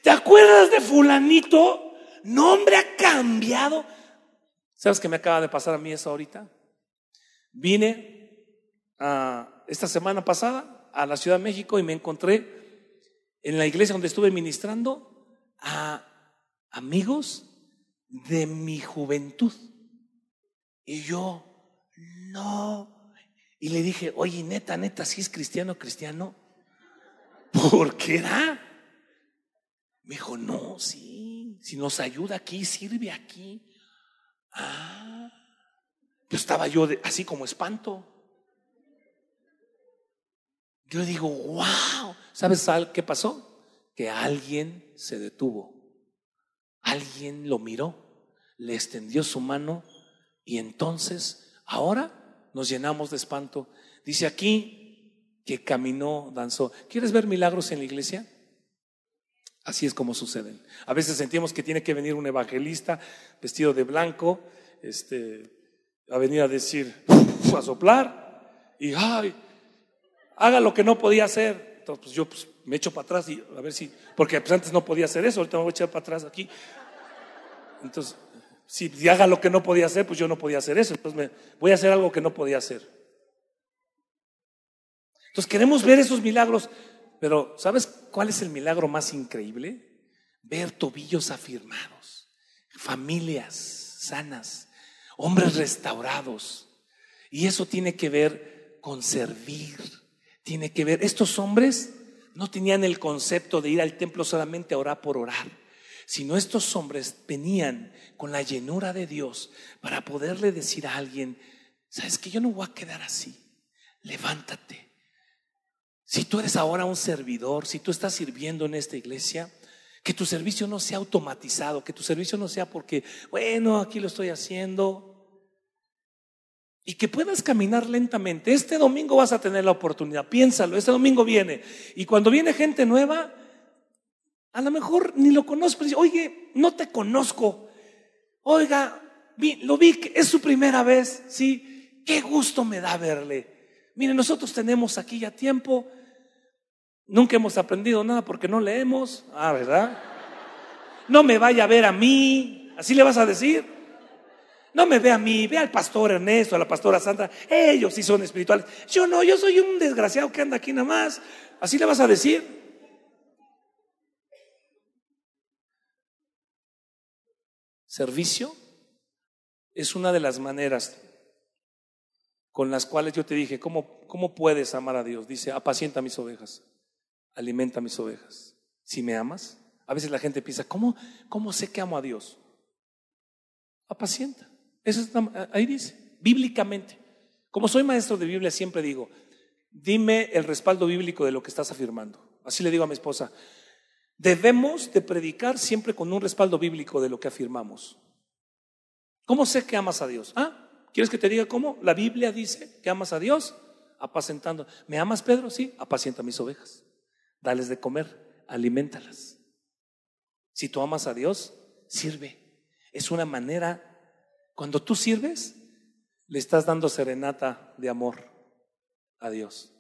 ¿Te acuerdas de fulanito? Nombre ha cambiado. ¿Sabes qué me acaba de pasar a mí eso ahorita? Vine a esta semana pasada a la Ciudad de México y me encontré en la iglesia donde estuve ministrando a amigos de mi juventud. Y yo, no. Y le dije, oye, neta, neta, si es cristiano, cristiano. ¿Por qué era? Me dijo, no, sí, si nos ayuda aquí, sirve aquí. Ah, yo estaba yo así como espanto. Yo digo, wow, ¿sabes qué pasó? Que alguien se detuvo, alguien lo miró, le extendió su mano y entonces ahora nos llenamos de espanto. Dice aquí que caminó, danzó. ¿Quieres ver milagros en la iglesia? Así es como suceden. A veces sentimos que tiene que venir un evangelista vestido de blanco, este, a venir a decir, a soplar, y ay, haga lo que no podía hacer. Entonces, pues yo pues, me echo para atrás y a ver si, porque pues, antes no podía hacer eso, ahorita me voy a echar para atrás aquí. Entonces, si, si haga lo que no podía hacer, pues yo no podía hacer eso. Entonces me, voy a hacer algo que no podía hacer. Entonces queremos ver esos milagros, pero ¿sabes cuál es el milagro más increíble? Ver tobillos afirmados, familias sanas, hombres restaurados. Y eso tiene que ver con servir, tiene que ver, estos hombres no tenían el concepto de ir al templo solamente a orar por orar, sino estos hombres venían con la llenura de Dios para poderle decir a alguien, sabes que yo no voy a quedar así, levántate, si tú eres ahora un servidor, si tú estás sirviendo en esta iglesia, que tu servicio no sea automatizado, que tu servicio no sea porque, bueno, aquí lo estoy haciendo. Y que puedas caminar lentamente. Este domingo vas a tener la oportunidad, piénsalo, este domingo viene. Y cuando viene gente nueva, a lo mejor ni lo conozco, pero dice, oye, no te conozco. Oiga, lo vi, es su primera vez, sí, qué gusto me da verle. Mire, nosotros tenemos aquí ya tiempo, nunca hemos aprendido nada porque no leemos, ah, ¿verdad? No me vaya a ver a mí, así le vas a decir. No me ve a mí, ve al pastor Ernesto, a la pastora Sandra, ellos sí son espirituales. Yo no, yo soy un desgraciado que anda aquí nada más. Así le vas a decir. Servicio es una de las maneras con las cuales yo te dije, ¿cómo, ¿cómo puedes amar a Dios? Dice, apacienta mis ovejas, alimenta mis ovejas. Si me amas, a veces la gente piensa, ¿cómo, cómo sé que amo a Dios? Apacienta. Eso ahí dice, bíblicamente. Como soy maestro de Biblia, siempre digo, dime el respaldo bíblico de lo que estás afirmando. Así le digo a mi esposa, debemos de predicar siempre con un respaldo bíblico de lo que afirmamos. ¿Cómo sé que amas a Dios? ¿Ah? ¿Quieres que te diga cómo? La Biblia dice que amas a Dios apacentando. ¿Me amas, Pedro? Sí, apacienta mis ovejas. Dales de comer, alimentalas. Si tú amas a Dios, sirve. Es una manera, cuando tú sirves, le estás dando serenata de amor a Dios.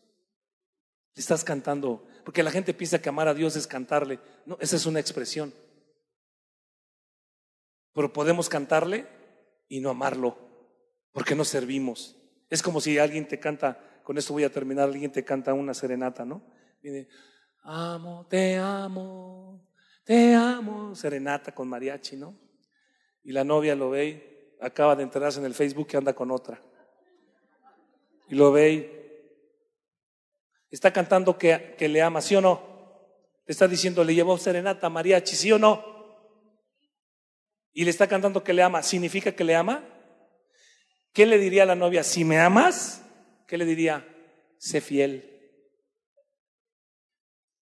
Le estás cantando, porque la gente piensa que amar a Dios es cantarle. No, esa es una expresión. Pero podemos cantarle y no amarlo porque no servimos. Es como si alguien te canta, con esto voy a terminar, alguien te canta una serenata, ¿no? Viene, amo, te amo, te amo, serenata con mariachi, ¿no? Y la novia lo ve, acaba de enterarse en el Facebook que anda con otra. Y lo ve Está cantando que, que le ama, ¿sí o no? Le está diciendo, le llevó serenata mariachi, ¿sí o no? Y le está cantando que le ama, ¿significa que le ama? ¿Qué le diría a la novia? Si me amas, ¿qué le diría? Sé fiel.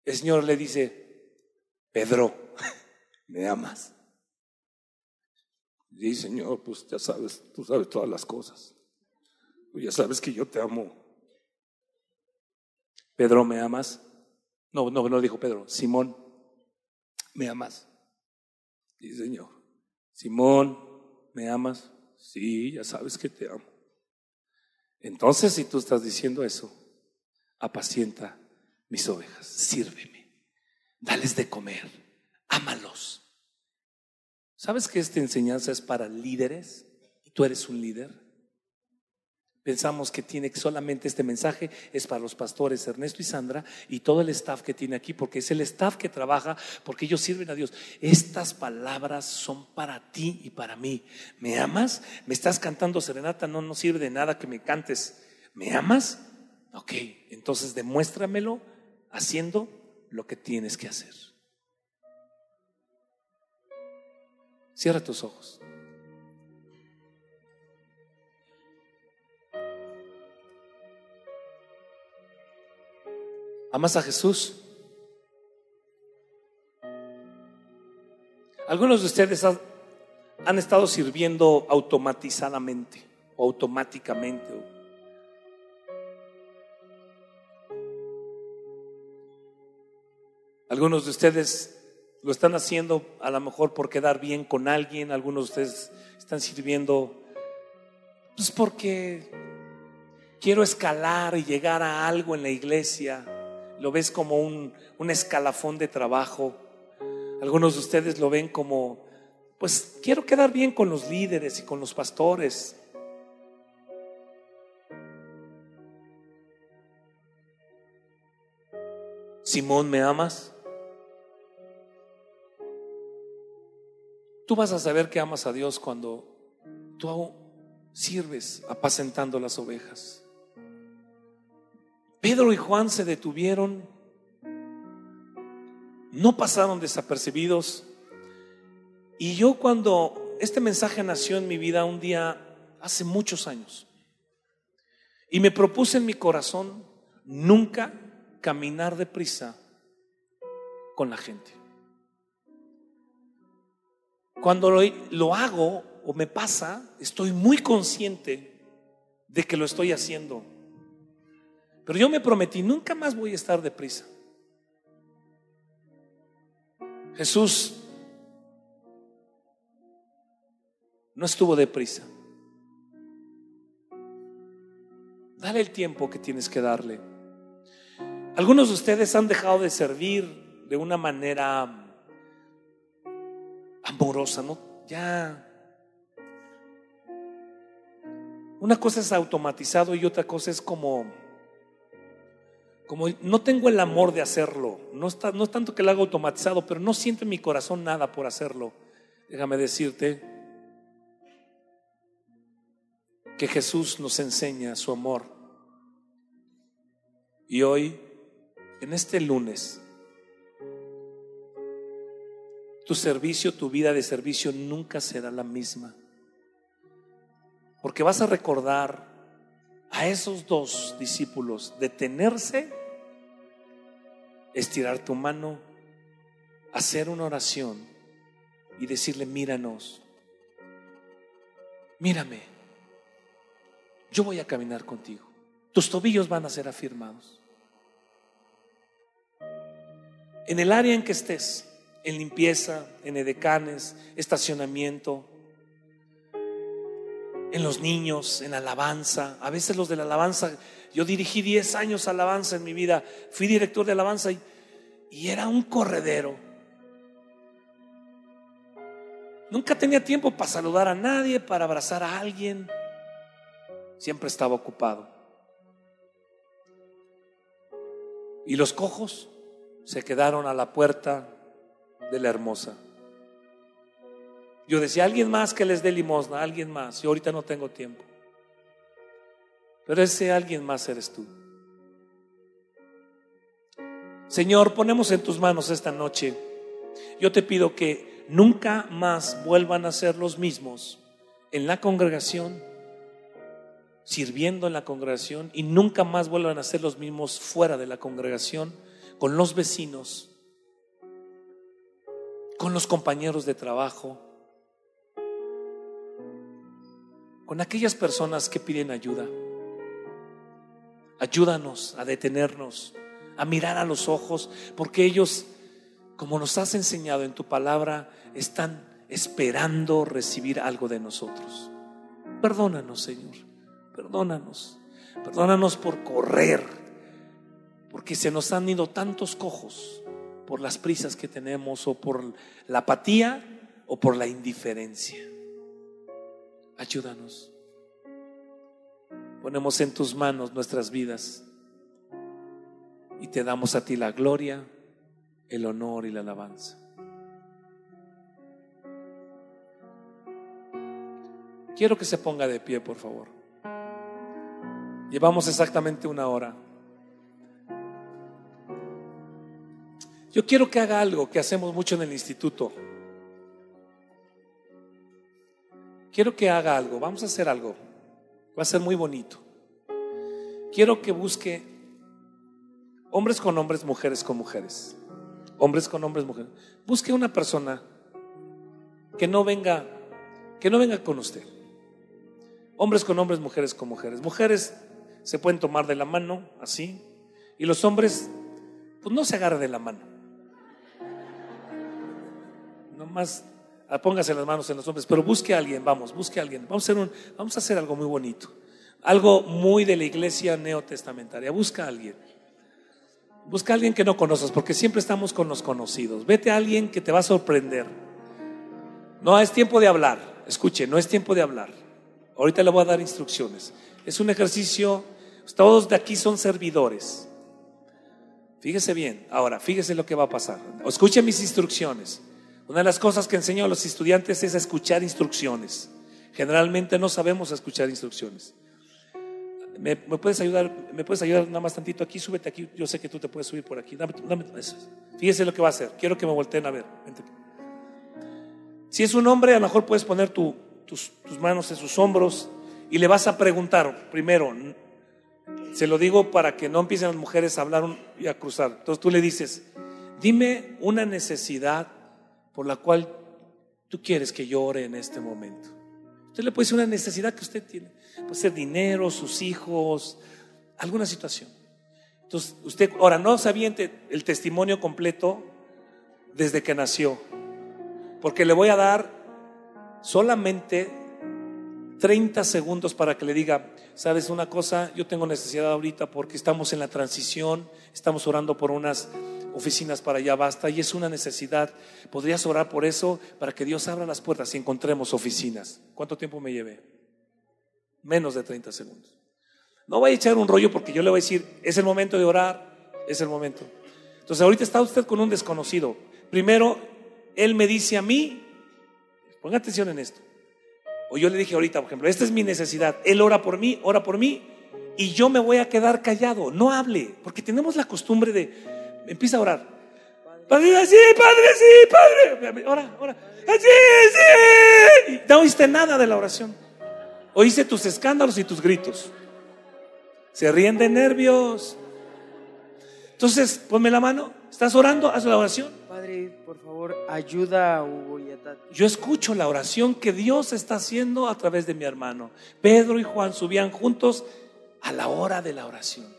El Señor le dice, Pedro, ¿me amas? Y Señor, pues ya sabes, tú sabes todas las cosas. Tú ya sabes que yo te amo. Pedro, ¿me amas? No, no, no dijo Pedro. Simón, ¿me amas? Sí, Señor. Simón, ¿me amas? Sí, ya sabes que te amo. Entonces, si tú estás diciendo eso, apacienta mis ovejas, sírveme, dales de comer, ámalos. ¿Sabes que esta enseñanza es para líderes? ¿Y tú eres un líder? Pensamos que tiene solamente este mensaje es para los pastores Ernesto y Sandra y todo el staff que tiene aquí, porque es el staff que trabaja, porque ellos sirven a Dios. Estas palabras son para ti y para mí. ¿Me amas? ¿Me estás cantando serenata? No, no sirve de nada que me cantes. ¿Me amas? Ok, entonces demuéstramelo haciendo lo que tienes que hacer. Cierra tus ojos. ¿Amas a Jesús? Algunos de ustedes han, estado sirviendo automatizadamente o automáticamente. Algunos de ustedes lo están haciendo a lo mejor por quedar bien con alguien, algunos de ustedes están sirviendo pues porque quiero escalar y llegar a algo en la iglesia lo ves como un, escalafón de trabajo. Algunos de ustedes lo ven como, pues quiero quedar bien con los líderes y con los pastores. Simón, ¿me amas? Tú vas a saber que amas a Dios cuando tú sirves apacentando las ovejas. Pedro y Juan se detuvieron, no pasaron desapercibidos. Y yo cuando este mensaje nació en mi vida un día hace muchos años, y me propuse en mi corazón nunca caminar deprisa con la gente. Cuando lo, lo, hago o me pasa, estoy muy consciente de que lo estoy haciendo pero yo me prometí, nunca más voy a estar deprisa. Jesús no estuvo deprisa. Dale el tiempo que tienes que darle. Algunos de ustedes han dejado de servir de una manera amorosa, ¿no? Ya. Una cosa es automatizado y otra cosa es como como no tengo el amor de hacerlo, no, está, no es tanto que lo haga automatizado, pero no siento en mi corazón nada por hacerlo. Déjame decirte que Jesús nos enseña su amor. Y hoy, en este lunes, tu servicio, tu vida de servicio nunca será la misma. Porque vas a recordar a esos dos discípulos detenerse, estirar tu mano, hacer una oración y decirle, míranos, mírame, yo voy a caminar contigo, tus tobillos van a ser afirmados. En el área en que estés, en limpieza, en edecanes, estacionamiento, en los niños, en alabanza. A veces los de la alabanza, yo dirigí 10 años alabanza en mi vida, fui director de alabanza y, y era un corredero. Nunca tenía tiempo para saludar a nadie, para abrazar a alguien. Siempre estaba ocupado. Y los cojos se quedaron a la puerta de la hermosa. Yo decía, alguien más que les dé limosna, alguien más. Yo ahorita no tengo tiempo. Pero ese alguien más eres tú. Señor, ponemos en tus manos esta noche. Yo te pido que nunca más vuelvan a ser los mismos en la congregación, sirviendo en la congregación, y nunca más vuelvan a ser los mismos fuera de la congregación, con los vecinos, con los compañeros de trabajo, con aquellas personas que piden ayuda. Ayúdanos a detenernos, a mirar a los ojos, porque ellos, como nos has enseñado en tu palabra, están esperando recibir algo de nosotros. Perdónanos, Señor, perdónanos, perdónanos por correr, porque se nos han ido tantos cojos por las prisas que tenemos o por la apatía o por la indiferencia. Ayúdanos. Ponemos en tus manos nuestras vidas y te damos a ti la gloria, el honor y la alabanza. Quiero que se ponga de pie, por favor. Llevamos exactamente una hora. Yo quiero que haga algo que hacemos mucho en el instituto. Quiero que haga algo, vamos a hacer algo. Va a ser muy bonito. Quiero que busque hombres con hombres, mujeres con mujeres. Hombres con hombres, mujeres. Busque una persona que no venga, que no venga con usted. Hombres con hombres, mujeres con mujeres. Mujeres se pueden tomar de la mano, así. Y los hombres, pues no se agarren de la mano. Nomás póngase las manos en los hombres, pero busque a alguien, vamos, busque a alguien. Vamos a hacer, un, vamos a hacer algo muy bonito, algo muy de la iglesia neotestamentaria. Busca a alguien. Busca a alguien que no conoces, porque siempre estamos con los conocidos. Vete a alguien que te va a sorprender. No es tiempo de hablar, escuche, no es tiempo de hablar. Ahorita le voy a dar instrucciones. Es un ejercicio, todos de aquí son servidores. Fíjese bien, ahora, fíjese lo que va a pasar. Escuche mis instrucciones. Una de las cosas que enseño a los estudiantes es escuchar instrucciones. Generalmente no sabemos escuchar instrucciones. ¿Me, puedes ayudar? ¿Me puedes ayudar nada más tantito aquí? Súbete aquí. Yo sé que tú te puedes subir por aquí. Dame, eso. Fíjese lo que va a hacer. Quiero que me volteen a ver. Si es un hombre, a lo mejor puedes poner tus, tus manos en sus hombros y le vas a preguntar primero. Se lo digo para que no empiecen las mujeres a hablar y a cruzar. Entonces tú le dices, dime una necesidad por la cual tú quieres que yo ore en este momento. Usted le puede decir una necesidad que usted tiene. Puede ser dinero, sus hijos, alguna situación. Entonces, usted ahora no aviente el testimonio completo desde que nació, porque le voy a dar solamente 30 segundos para que le diga, sabes una cosa, yo tengo necesidad ahorita porque estamos en la transición, estamos orando por unas oficinas para allá basta y es una necesidad. ¿Podrías orar por eso para que Dios abra las puertas y encontremos oficinas? ¿Cuánto tiempo me llevé? Menos de 30 segundos. No voy a echar un rollo porque yo le voy a decir, es el momento de orar, es el momento. Entonces ahorita está usted con un desconocido. Primero, él me dice a mí, ponga atención en esto. O yo le dije ahorita, por ejemplo, esta es mi necesidad. Él ora por mí, ora por mí, y yo me voy a quedar callado. No hable, porque tenemos la costumbre de, empieza a orar. Padre, sí, padre, sí, padre. Ora, ora. Sí, sí. No oíste nada de la oración. Oíste tus escándalos y tus gritos. Se ríen de nervios. Entonces, ponme la mano. ¿Estás orando? Haz la oración. Padre, por favor, ayuda a Hugo y a Yo escucho la oración que Dios está haciendo a través de mi hermano. Pedro y Juan subían juntos a la hora de la oración.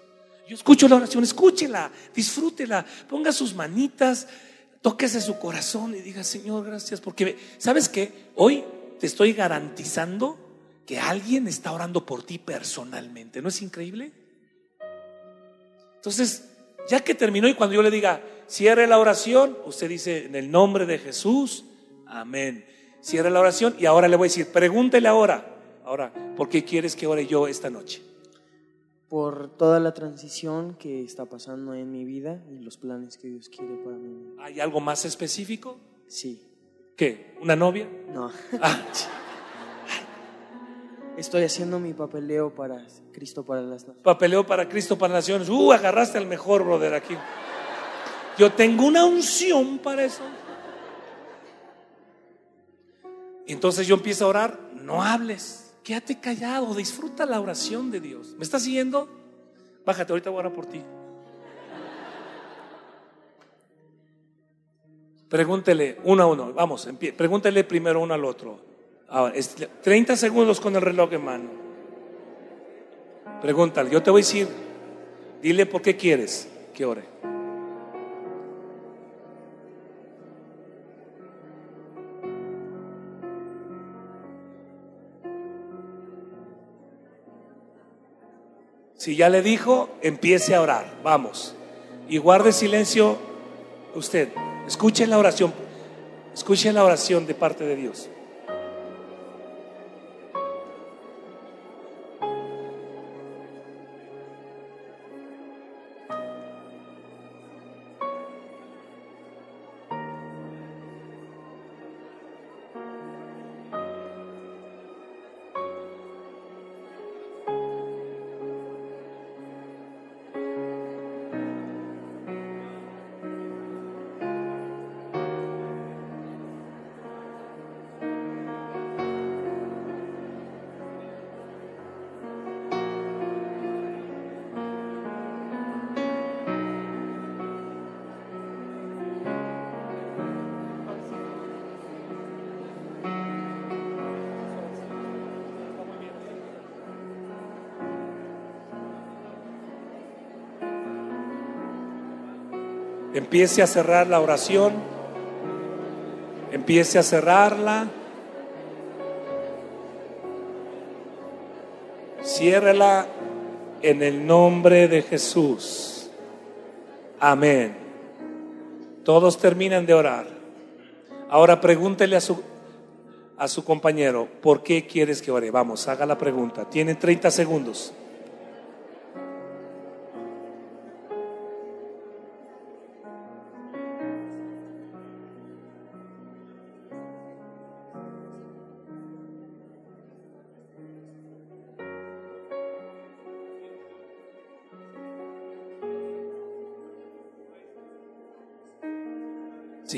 Yo escucho la oración, escúchela, disfrútela, ponga sus manitas, tóquese su corazón y diga, Señor, gracias, porque, ¿sabes qué? Hoy te estoy garantizando que alguien está orando por ti personalmente. ¿No es increíble? Entonces, ya que terminó y cuando yo le diga, cierre la oración, usted dice, en el nombre de Jesús, amén. Cierre la oración y ahora le voy a decir, pregúntele ahora, ahora, ¿por qué quieres que ore yo esta noche? Por toda la transición que está pasando en mi vida y los planes que Dios quiere para mí. ¿Hay algo más específico? Sí. ¿Qué? ¿Una novia? No. Ah. Estoy haciendo mi papeleo para Cristo para las naciones. Papeleo para Cristo para las naciones. Uh, agarraste al mejor, brother, aquí. Yo tengo una unción para eso. Entonces yo empiezo a orar, no hables, quédate callado, disfruta la oración de Dios. ¿Me estás siguiendo? Bájate, ahorita voy a orar por ti. Pregúntele uno a uno, vamos, pregúntele primero uno al otro. Ahora, 30 segundos con el reloj en mano. Pregúntale, yo te voy a decir, dile por qué quieres que ore. Si ya le dijo, empiece a orar. Vamos. Y guarde silencio usted. Escuche la oración. Escuche la oración de parte de Dios. Empiece a cerrar la oración. Empiece a cerrarla. Ciérrela en el nombre de Jesús. Amén. Todos terminan de orar. Ahora pregúntele a su, a su compañero, ¿por qué quieres que ore? Vamos, haga la pregunta. Tiene 30 segundos.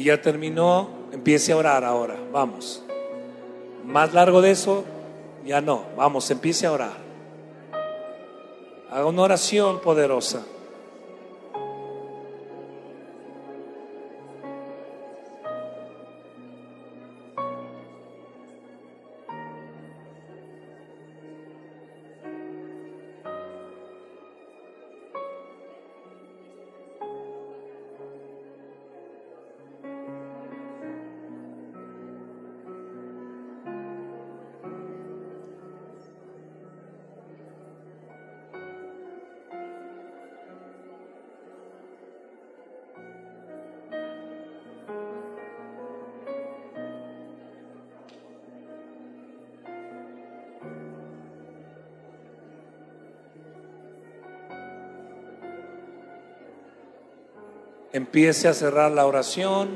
Ya terminó, empiece a orar ahora. Vamos. Más largo de eso, ya no. Vamos, empiece a orar. Haga una oración poderosa. Empiece a cerrar la oración.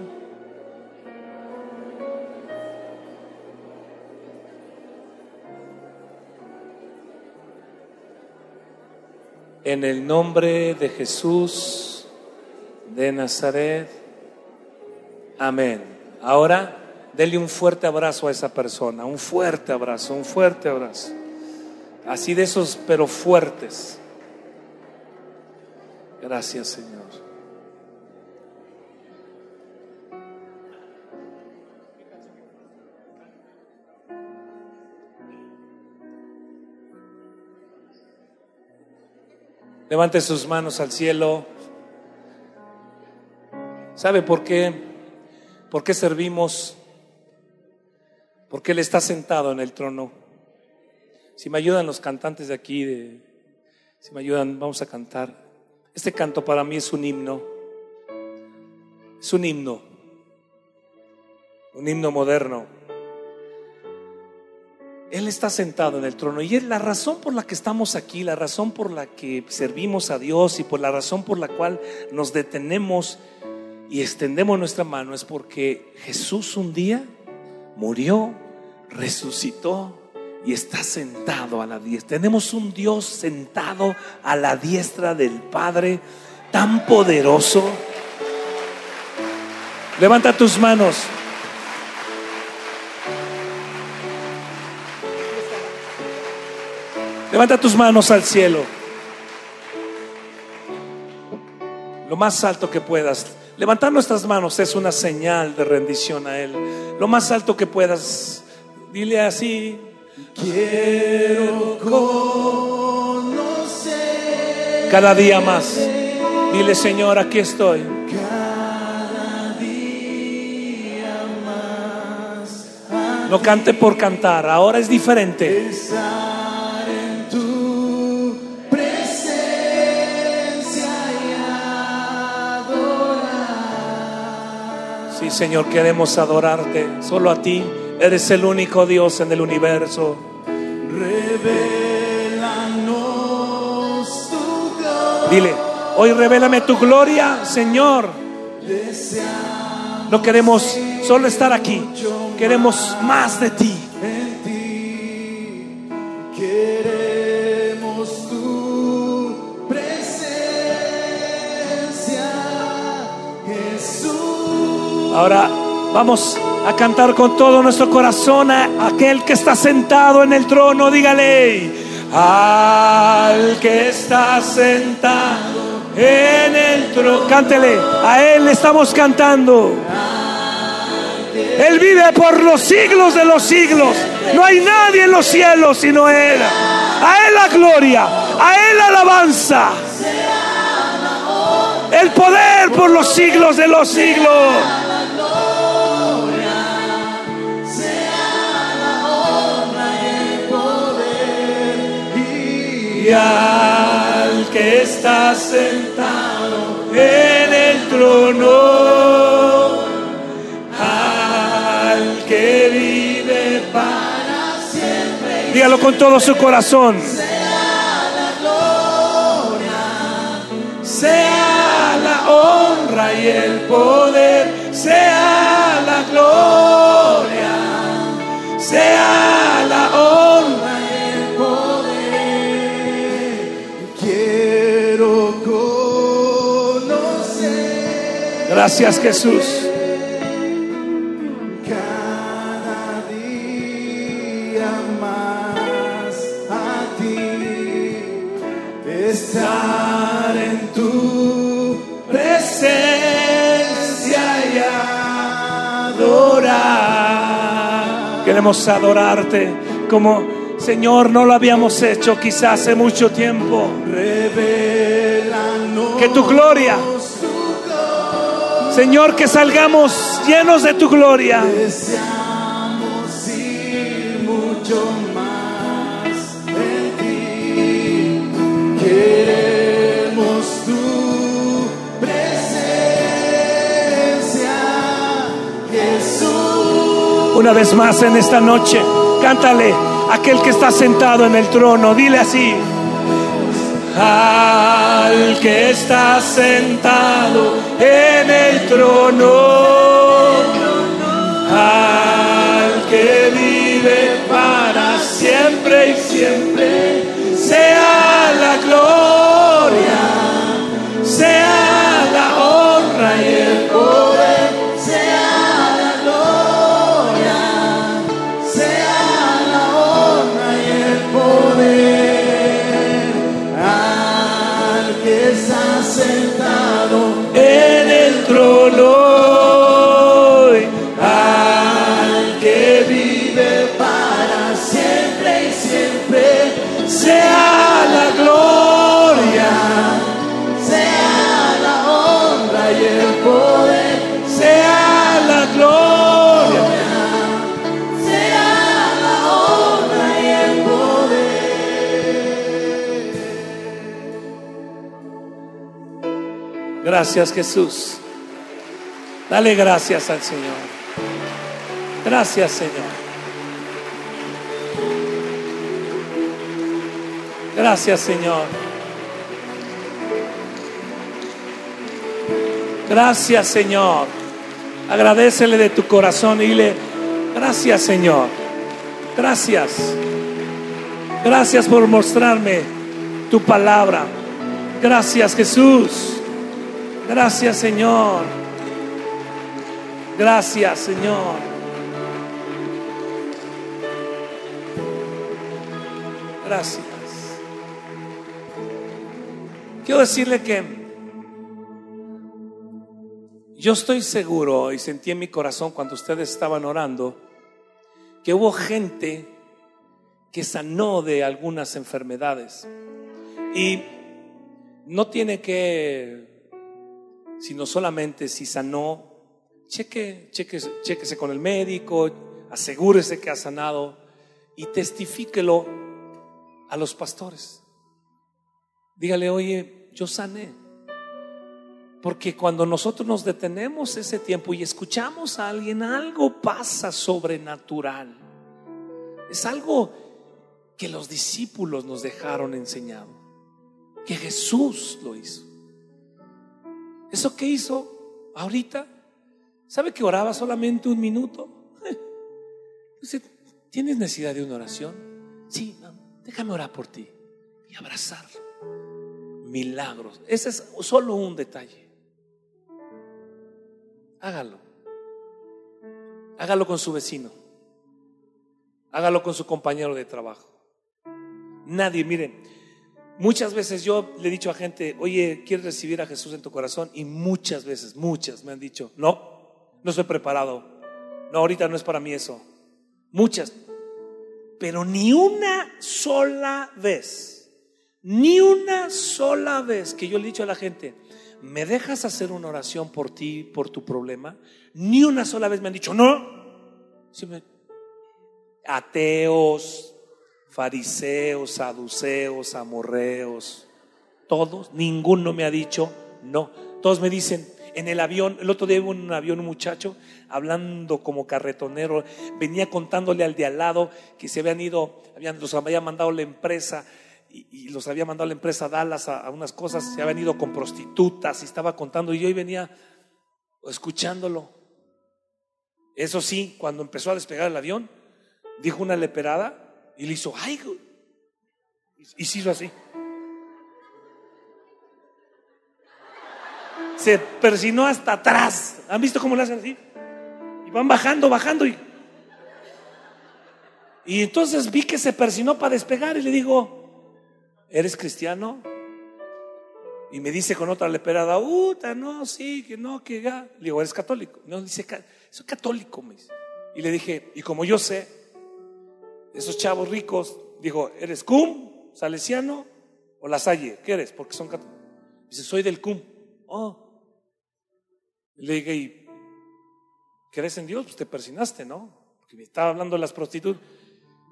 En el nombre de Jesús de Nazaret. Amén. Ahora, dele un fuerte abrazo a esa persona, un fuerte abrazo, un fuerte abrazo. Así de esos, pero fuertes. Gracias, Señor. Levante sus manos al cielo. ¿Sabe por qué? ¿Por qué servimos? Porque Él está sentado en el trono. Si me ayudan los cantantes de aquí, si me ayudan, vamos a cantar. Este canto para mí es un himno. Es un himno. Un himno moderno. Él está sentado en el trono y es la razón por la que estamos aquí, la razón por la que servimos a Dios y por la razón por la cual nos detenemos y extendemos nuestra mano es porque Jesús un día murió, resucitó y está sentado a la diestra. Tenemos un Dios sentado a la diestra del Padre tan poderoso Levanta tus manos. Levanta tus manos al cielo. Lo más alto que puedas. Levantar nuestras manos es una señal de rendición a Él. Lo más alto que puedas. Dile así. Quiero conocer. Cada día más. Dile, Señor, aquí estoy. Cada día más. No cante por cantar. Ahora es diferente. Señor, queremos adorarte. Solo a ti. Eres el único Dios en el universo. Revelanos tu gloria. Dile, hoy revélame tu gloria, Señor. No queremos solo estar aquí. Queremos más de ti. Ahora vamos a cantar con todo nuestro corazón a aquel que está sentado en el trono. Dígale, al que está sentado en el trono. Cántele, a él le estamos cantando. Él vive por los siglos de los siglos. No hay nadie en los cielos sino Él. A Él la gloria, a Él la alabanza. El poder por los siglos de los siglos. Al que está sentado en el trono, al que vive para siempre. Dígalo con todo su corazón. Sea la honra y el poder, sea la gloria, sea la honra Gracias Jesús. cada día más a ti, estar en tu presencia y adorar. Queremos adorarte como Señor no lo habíamos hecho quizás hace mucho tiempo. Revelanos Que tu gloria, Señor, que salgamos llenos de tu gloria. Deseamos ir mucho más en ti. Queremos tu presencia, Jesús. Una vez más en esta noche, cántale aquel que está sentado en el trono. Dile así. Al que está sentado en el trono, al que vive para siempre y siempre, sea la gloria, sea la honra y Gracias Jesús. Dale gracias al Señor. Gracias Señor. Gracias Señor. Gracias Señor. Agradecele de tu corazón y dile, gracias Señor. Gracias. Gracias por mostrarme tu palabra. Gracias Jesús. Gracias Señor. Gracias, Señor. Gracias. Quiero decirle que yo estoy seguro y sentí en mi corazón cuando ustedes estaban orando que hubo gente que sanó de algunas enfermedades. Y no tiene que, sino solamente si sanó, cheque, cheque, chequese con el médico, asegúrese que ha sanado y testifíquelo a los pastores. Dígale, oye, yo sané. Porque cuando nosotros nos detenemos ese tiempo y escuchamos a alguien, algo pasa sobrenatural. Es algo que los discípulos nos dejaron enseñado. Que Jesús lo hizo. ¿Eso qué hizo ahorita? ¿Sabe que oraba solamente un minuto? ¿Tienes necesidad de una oración? Sí, déjame orar por ti y abrazar milagros. Ese es solo un detalle. Hágalo. Hágalo con su vecino. Hágalo con su compañero de trabajo. Nadie, miren, muchas veces yo le he dicho a gente, oye, ¿quieres recibir a Jesús en tu corazón? Y muchas veces, muchas me han dicho, no, no estoy preparado. No, ahorita no es para mí eso. Muchas. Pero ni una sola vez ni una sola vez que yo le he dicho a la gente, ¿me dejas hacer una oración por ti, por tu problema? Ni una sola vez me han dicho, no. Ateos, fariseos, saduceos, amorreos, todos, ninguno me ha dicho no. Todos me dicen, en el avión, el otro día en un avión un muchacho hablando como carretonero, venía contándole al de al lado que se habían ido, habían, los había mandado la empresa y, los había mandado a la empresa Dallas a, unas cosas, se habían ido con prostitutas y estaba contando y yo hoy venía escuchándolo. Eso sí, cuando empezó a despegar el avión, dijo una leperada y le hizo, ay, y se hizo así. Se persinó hasta atrás. ¿Han visto cómo le hacen así? Y van bajando, bajando y... Y entonces vi que se persinó para despegar y le digo, ¿eres cristiano? Y me dice con otra leperada, Uta, no, sí, que no, que ya. Le digo, ¿eres católico? No, dice, soy católico, me dice. Y le dije, y como yo sé, esos chavos ricos, dijo, ¿eres cum, salesiano o la salle? ¿Qué eres? Porque son católicos. Dice, soy del cum. Oh. Le dije, ¿y crees en Dios? Pues te persinaste, ¿no? Porque me estaba hablando de las prostitutas.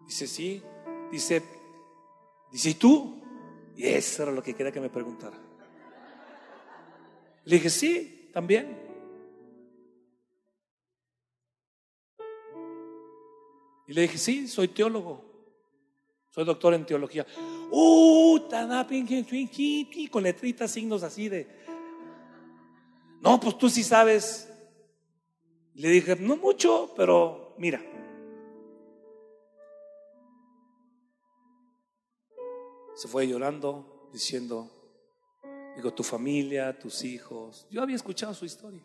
Dice, sí. Dice, dice, ¿y tú? Y eso era lo que quería que me preguntara. Le dije, sí, también. Y le dije, sí, soy teólogo. Soy doctor en teología. Uh, con letritas, signos así de. No, pues tú sí sabes. Le dije, no mucho, pero mira. se fue llorando, diciendo, digo, tu familia, tus hijos. Yo había escuchado su historia.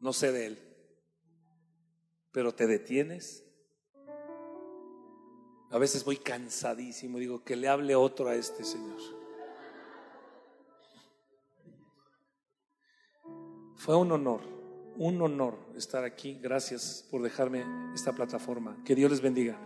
No sé de él, pero te detienes. A veces voy cansadísimo, digo, que le hable otro a este Señor. Fue un honor, un honor estar aquí. Gracias por dejarme esta plataforma. Que Dios les bendiga.